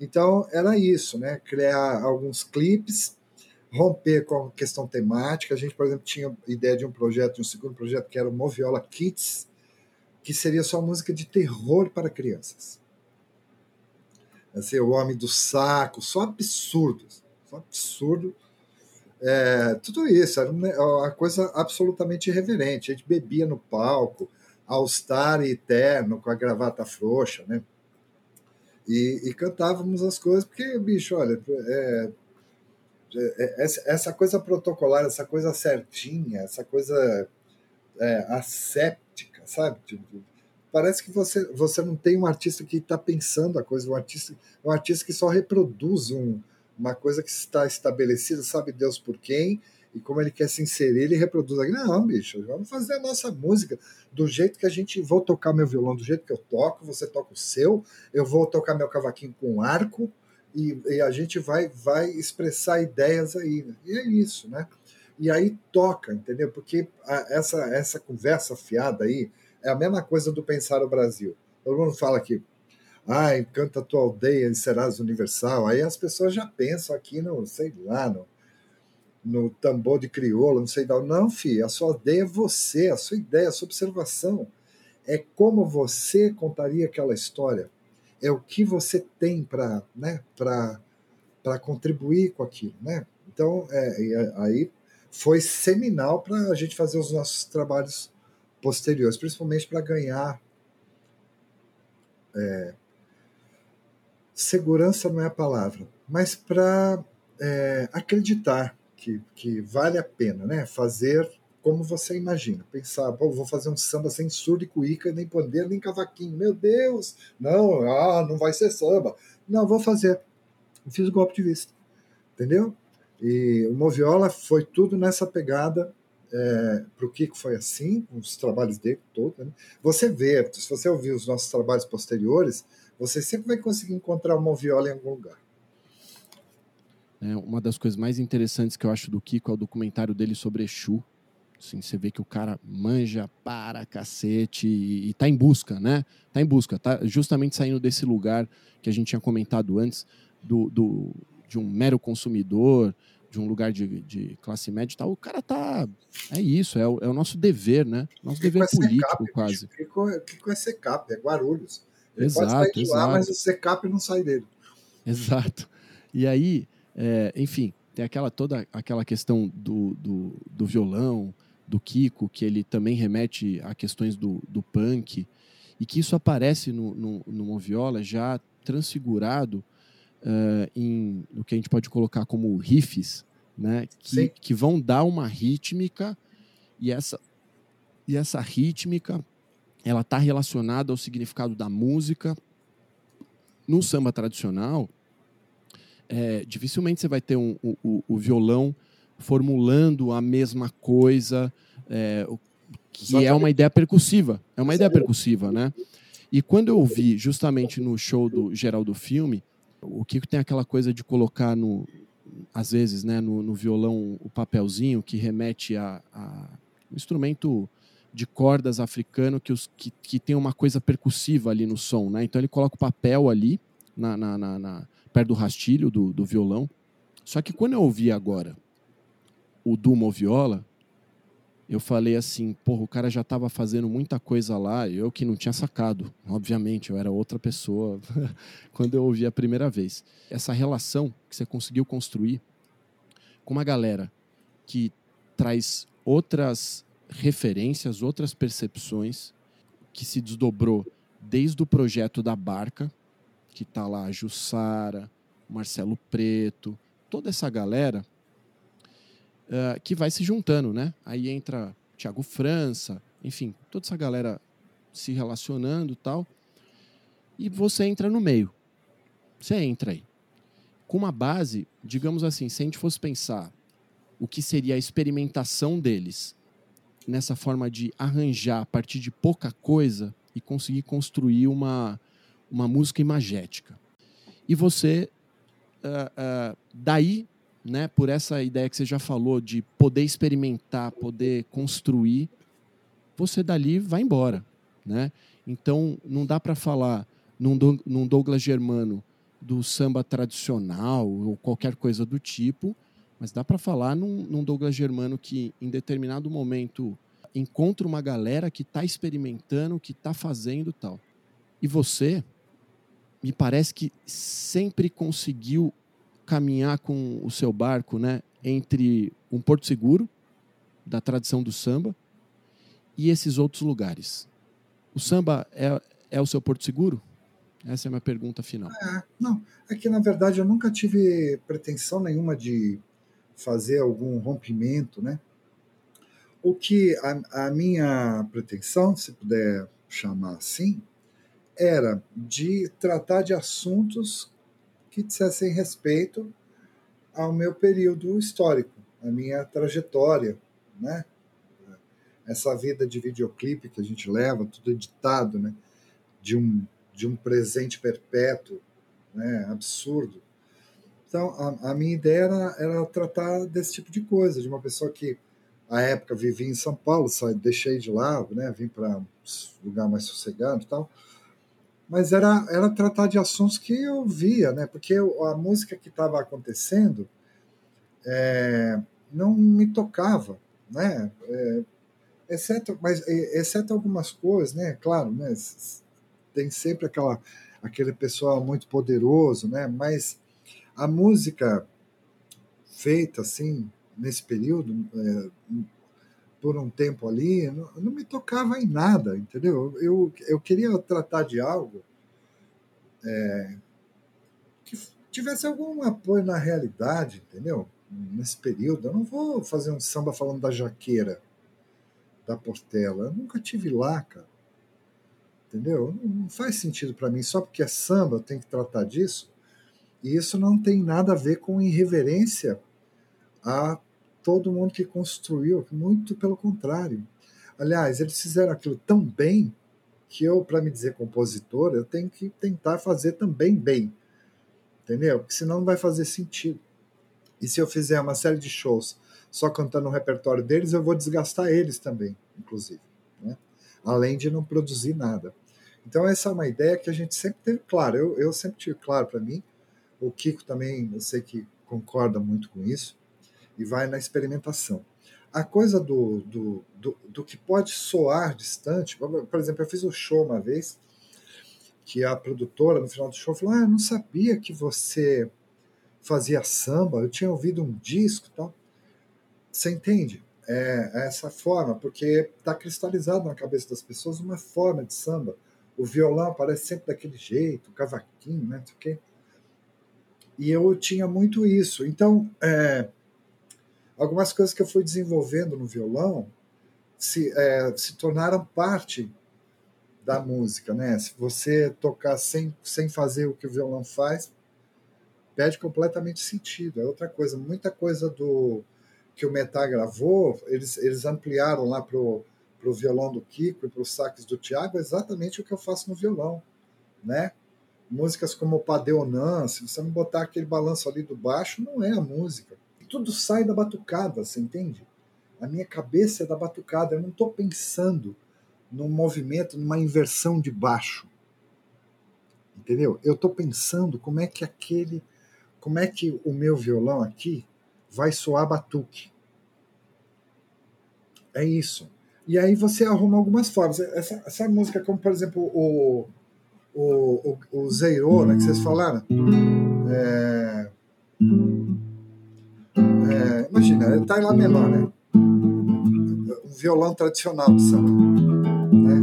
Então era isso, né? Criar alguns clipes romper com a questão temática. A gente, por exemplo, tinha ideia de um projeto, de um segundo projeto, que era o Moviola Kids, que seria só música de terror para crianças. Assim, o Homem do Saco, só absurdos, só absurdo. É, tudo isso, era uma coisa absolutamente irreverente. A gente bebia no palco, All-Star e Eterno, com a gravata frouxa, né? E, e, cantávamos as coisas, porque, bicho, olha, é, é, é, essa coisa protocolar, essa coisa certinha, essa coisa é, asséptica, sabe? Tipo, parece que você, você não tem um artista que está pensando a coisa, um artista, um artista que só reproduz um, uma coisa que está estabelecida, sabe Deus por quem, e como ele quer se inserir, ele reproduz. Não, bicho, vamos fazer a nossa música do jeito que a gente. Vou tocar meu violão do jeito que eu toco, você toca o seu, eu vou tocar meu cavaquinho com arco, e, e, a gente vai, vai expressar ideias aí. Né? E é isso, né? E aí toca, entendeu? Porque a, essa, essa conversa fiada aí é a mesma coisa do pensar o Brasil. Todo mundo fala que, ah, encanta a tua aldeia e serás universal. Aí as pessoas já pensam aqui no, sei lá, no, no tambor de crioulo, não sei não. Não, filho, a sua aldeia é você, a sua ideia, a sua observação. É como você contaria aquela história é o que você tem para né, contribuir com aquilo. Né? Então, é, aí foi seminal para a gente fazer os nossos trabalhos posteriores, principalmente para ganhar. É, segurança não é a palavra, mas para é, acreditar que, que vale a pena né, fazer como você imagina. Pensar, Pô, vou fazer um samba sem surdo e cuíca, nem pandeiro, nem cavaquinho. Meu Deus! Não, ah, não vai ser samba. Não, vou fazer. Fiz o golpe de vista. Entendeu? E o Moviola foi tudo nessa pegada. É, para o Kiko foi assim, os trabalhos dele todos. Né? Você vê, se você ouvir os nossos trabalhos posteriores, você sempre vai conseguir encontrar o Moviola em algum lugar. É, uma das coisas mais interessantes que eu acho do Kiko é o documentário dele sobre Exu, Assim, você vê que o cara manja para cacete e, e tá em busca, né? Tá em busca, tá justamente saindo desse lugar que a gente tinha comentado antes, do, do de um mero consumidor, de um lugar de, de classe média e tal. O cara tá. É isso, é o, é o nosso dever, né? Nosso dever é político, quase. O que é secap? É Guarulhos. Ele exato, pode sair de lá, mas o secap não sai dele. Exato. E aí, é, enfim, tem aquela toda aquela questão do, do, do violão, do Kiko, que ele também remete a questões do, do punk, e que isso aparece no, no, no Moviola já transfigurado uh, em o que a gente pode colocar como riffs, né? que, que vão dar uma rítmica, e essa, e essa rítmica ela está relacionada ao significado da música. No samba tradicional, é, dificilmente você vai ter um, o, o violão formulando a mesma coisa, é, que é uma ideia percussiva. É uma ideia percussiva, né? E quando eu ouvi justamente no show do geral do filme, o Kiko tem aquela coisa de colocar no, às vezes, né, no, no violão o papelzinho que remete a, a um instrumento de cordas africano que, os, que, que tem uma coisa percussiva ali no som, né? Então ele coloca o papel ali na, na, na, na perto do rastilho do, do violão. Só que quando eu ouvi agora o Dumo Viola, eu falei assim, porra, o cara já estava fazendo muita coisa lá, eu que não tinha sacado, obviamente, eu era outra pessoa quando eu ouvi a primeira vez. Essa relação que você conseguiu construir com uma galera que traz outras referências, outras percepções, que se desdobrou desde o projeto da Barca, que está lá a Jussara, Marcelo Preto, toda essa galera uh, que vai se juntando, né? Aí entra Thiago França, enfim, toda essa galera se relacionando tal. e você entra no meio. Você entra aí. Com uma base, digamos assim, se a gente fosse pensar o que seria a experimentação deles nessa forma de arranjar a partir de pouca coisa e conseguir construir uma, uma música imagética. E você, uh, uh, daí, né, por essa ideia que você já falou de poder experimentar, poder construir, você dali vai embora. Né? Então, não dá para falar num, num Douglas Germano do samba tradicional ou qualquer coisa do tipo, mas dá para falar num, num, Douglas Germano que, em determinado momento, encontra uma galera que está experimentando, que está fazendo tal. E você, me parece que sempre conseguiu caminhar com o seu barco né, entre um porto seguro, da tradição do samba, e esses outros lugares. O samba é, é o seu porto seguro? Essa é a minha pergunta final. É, não, é que na verdade eu nunca tive pretensão nenhuma de fazer algum rompimento, né? O que a, a minha pretensão, se puder chamar assim, era de tratar de assuntos que dissessem respeito ao meu período histórico, a minha trajetória, né? Essa vida de videoclipe que a gente leva, tudo editado, né? De um de um presente perpétuo, né? Absurdo. Então, a, a minha ideia era, era, tratar desse tipo de coisa, de uma pessoa que, à época, vivia em São Paulo, saí, deixei de lá, né, vim para um lugar mais sossegado e tal, mas era, era tratar de assuntos que eu via, né, porque a música que estava acontecendo é, não me tocava, né, é, exceto, mas, exceto algumas coisas, né, claro, né, tem sempre aquela, aquele pessoal muito poderoso, né, mas a música feita assim nesse período é, por um tempo ali não, não, me tocava em nada entendeu? Eu, eu queria tratar de algo é, que tivesse algum apoio na realidade entendeu? Nesse período eu não vou fazer um samba falando da jaqueira da Portela eu nunca tive lá cara entendeu? Não faz sentido para mim só porque é samba eu tenho que tratar disso e isso não tem nada a ver com irreverência a todo mundo que construiu, muito pelo contrário. Aliás, eles fizeram aquilo tão bem que eu, para me dizer compositor, eu tenho que tentar fazer também bem. Entendeu? Porque senão não vai fazer sentido. E se eu fizer uma série de shows só cantando o repertório deles, eu vou desgastar eles também, inclusive. Né? Além de não produzir nada. Então, essa é uma ideia que a gente sempre teve claro. Eu, eu sempre tive claro para mim o Kiko também, eu sei que concorda muito com isso, e vai na experimentação. A coisa do, do, do, do que pode soar distante, por exemplo, eu fiz um show uma vez, que a produtora, no final do show, falou: Ah, eu não sabia que você fazia samba, eu tinha ouvido um disco e tal. Você entende? É, é essa forma, porque está cristalizado na cabeça das pessoas uma forma de samba. O violão aparece sempre daquele jeito, o cavaquinho, né? Quê. E eu tinha muito isso. Então, é, algumas coisas que eu fui desenvolvendo no violão se, é, se tornaram parte da música, né? Se você tocar sem, sem fazer o que o violão faz, perde completamente sentido. É outra coisa. Muita coisa do que o Metá gravou, eles, eles ampliaram lá pro pro violão do Kiko e para os saques do Tiago exatamente o que eu faço no violão, né? músicas como o Padeonan, se você não botar aquele balanço ali do baixo, não é a música. Tudo sai da batucada, você entende? A minha cabeça é da batucada, eu não estou pensando num movimento, numa inversão de baixo. Entendeu? Eu estou pensando como é que aquele, como é que o meu violão aqui vai soar batuque. É isso. E aí você arruma algumas formas. Essa, essa música, como por exemplo o o, o, o que vocês falaram. É, é, imagina, ele está em Lá menor, né? Um violão tradicional do samba. Né?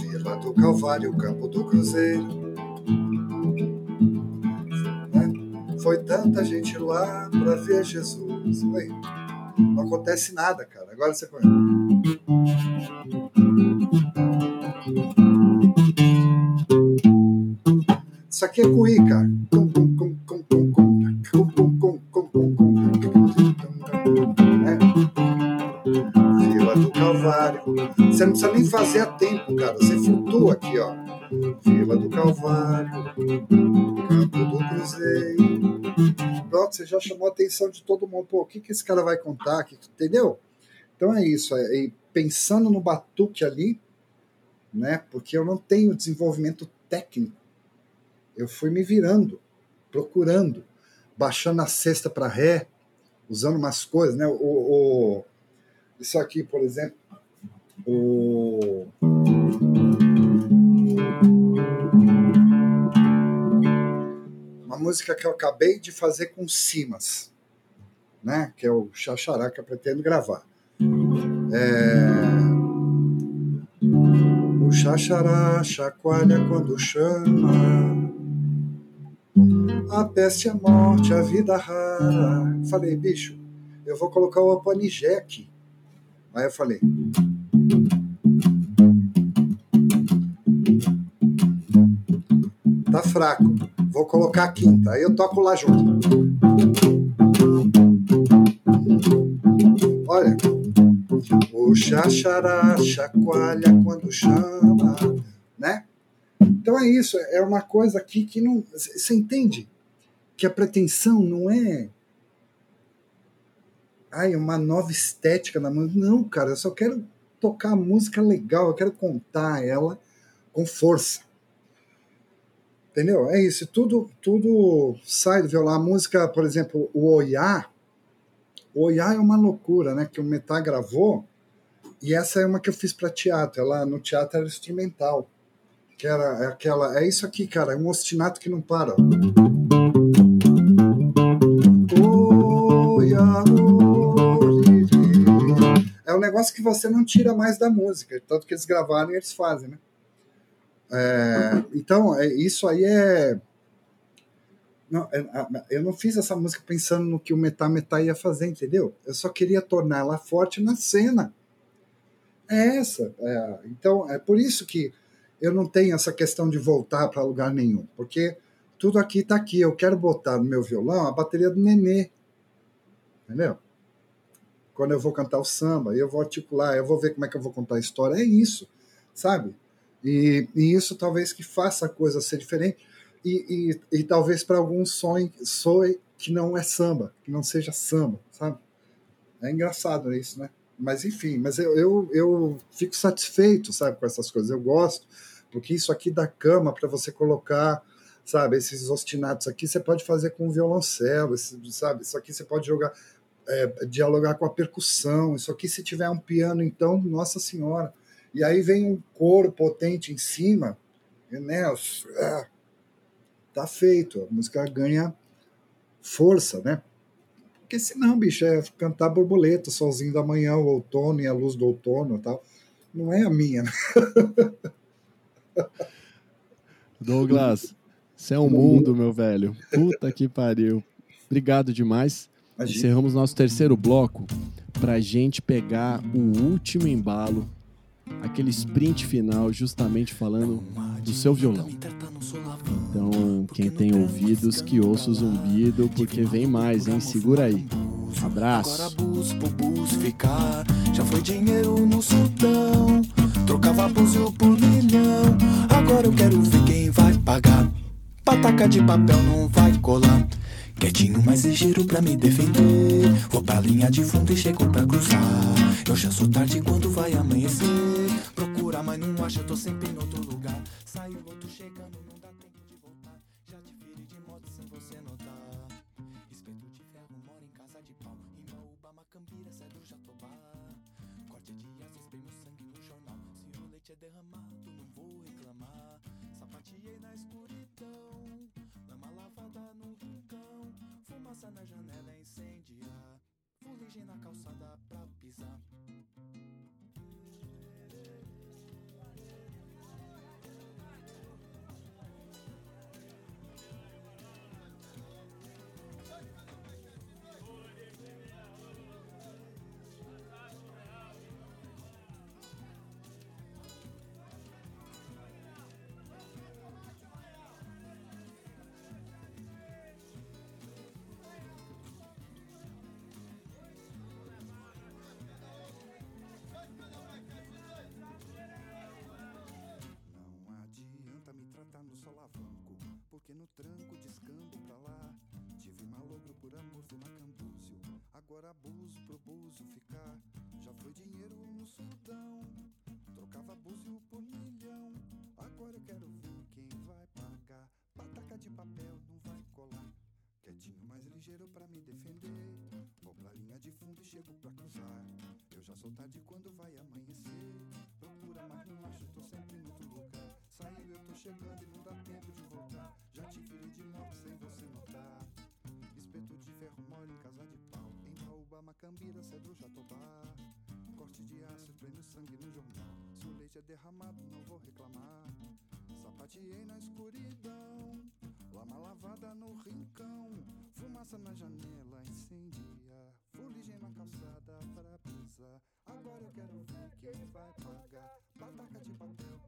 Vila do Calvário, Campo do Cruzeiro. Né? Foi tanta gente lá para ver Jesus. Oi. Não acontece nada, cara. Agora você conhece. aqui é cum, cum, Você não precisa nem fazer a tempo, cara. Você flutua aqui, ó. Vila do Calvário, Campo do Cruzeiro. Pronto, você já chamou a atenção de todo mundo. Pô, o que, que esse cara vai contar? Que- Entendeu? Então é isso. É, pensando no batuque ali, né? Porque eu não tenho desenvolvimento técnico. Eu fui me virando, procurando, baixando a cesta para ré, usando umas coisas, né? O, o- isso aqui, por exemplo, o uma música que eu acabei de fazer com Simas, né? Que é o Xaxará que eu pretendo gravar. É... O Xaxará chacoalha quando chama. A peste, a morte, a vida rara. Falei, bicho, eu vou colocar o Apanigé aqui. Aí eu falei. Tá fraco. Vou colocar a quinta. Aí eu toco lá junto. Olha. O xaxará chacoalha quando chama, né? Então é isso, é uma coisa aqui que não. Você entende? Que a pretensão não é. Ai, uma nova estética na música. Não, cara, eu só quero tocar música legal, eu quero contar ela com força. Entendeu? É isso, tudo, tudo sai do violão. A música, por exemplo, o Oiá, o Oiá é uma loucura, né? Que o Metá gravou, e essa é uma que eu fiz para teatro. Ela no teatro era instrumental. Que era aquela. É isso aqui, cara, é um ostinato que não para. Oiá, negócio que você não tira mais da música, tanto que eles gravaram e eles fazem, né? É, então, é, isso aí é. Não, é, eu não fiz essa música pensando no que o Metá Metá ia fazer, entendeu? Eu só queria tornar ela forte na cena. É essa. é, então, é por isso que eu não tenho essa questão de voltar para lugar nenhum, porque tudo aqui está aqui. Eu quero botar no meu violão a bateria do Nenê. Entendeu? Quando eu vou cantar o samba, eu vou articular, eu vou ver como é que eu vou contar a história. É isso, sabe? E, e isso talvez que faça a coisa ser diferente. E, e, e talvez para alguns soe, soe que não é samba, que não seja samba, sabe? É engraçado isso, né? Mas enfim, mas eu, eu, eu fico satisfeito, sabe, com essas coisas. Eu gosto, porque isso aqui dá cama para você colocar, sabe, esses ostinatos aqui você pode fazer com violoncelo, esse, sabe? Isso aqui você pode jogar, é, dialogar com a percussão. Isso aqui, se tiver um piano, então, nossa senhora. E aí vem um coro potente em cima, né? Ah, tá feito, a música ganha força, né? Porque senão, bicho, é cantar borboleta, solzinho da manhã, o outono e a luz do outono e tal. Não é a minha, né? Douglas, você é um mundo, meu velho. Puta que pariu. Obrigado demais. Imagina. Encerramos nosso terceiro bloco pra gente pegar o último embalo, aquele sprint final, justamente falando do seu violão. Então, quem tem ouvidos, que ouça o zumbido, porque vem mais, hein? Segura aí. Abraço. Agora bus por bus ficar. Já foi dinheiro no sultão. Trocava búzio por milhão. Agora eu quero ver quem vai pagar. Pataca de papel não vai colar. Quietinho, mas ligeiro pra me defender. Vou pra linha de fundo e chego pra cruzar. Eu já sou tarde quando vai amanhecer. Procura, mas não acha, tô sempre em outro lugar. Saiu outro chegando, não dá tempo de voltar. Já te virei de moto sem você notar. Espeto de ferro, mora em casa de pau. Imbaúba, Macambira, cedro, Jatobá. Corte de asas, prêmio sangue no jornal. Se o leite é derramado, não vou reclamar. Sapateei na escuridão. Fumaça na janela incendiar. Fuligem na calçada pra pisar. Fiquei no tranco, descando pra lá. Tive malogro por amor, fui na Cambúzio. Agora abuso pro búzio ficar. Já foi dinheiro no sultão. Trocava búzio por milhão. Agora eu quero ver quem vai pagar. Pataca de papel não vai colar. Quietinho, mais ligeiro pra me defender. Vou pra linha de fundo e chego pra cruzar. Eu já sou tarde quando vai amanhecer. Procura, mas não acho, tô sempre em outro lugar. Saiu, eu tô chegando e não dá tempo de voltar. Já te virei de morte sem você notar. Espeto de ferro mole em casa de pau. Em Baúba, Macambira, Cedro, Jatobá. Corte de aço, prêmio sangue no jornal. Se o leite é derramado, não vou reclamar. Sapateei na escuridão. Lama lavada no rincão, fumaça na janela incendia, fuligem na calçada pra pisar. Agora eu quero ver quem vai pagar. Pataca de papel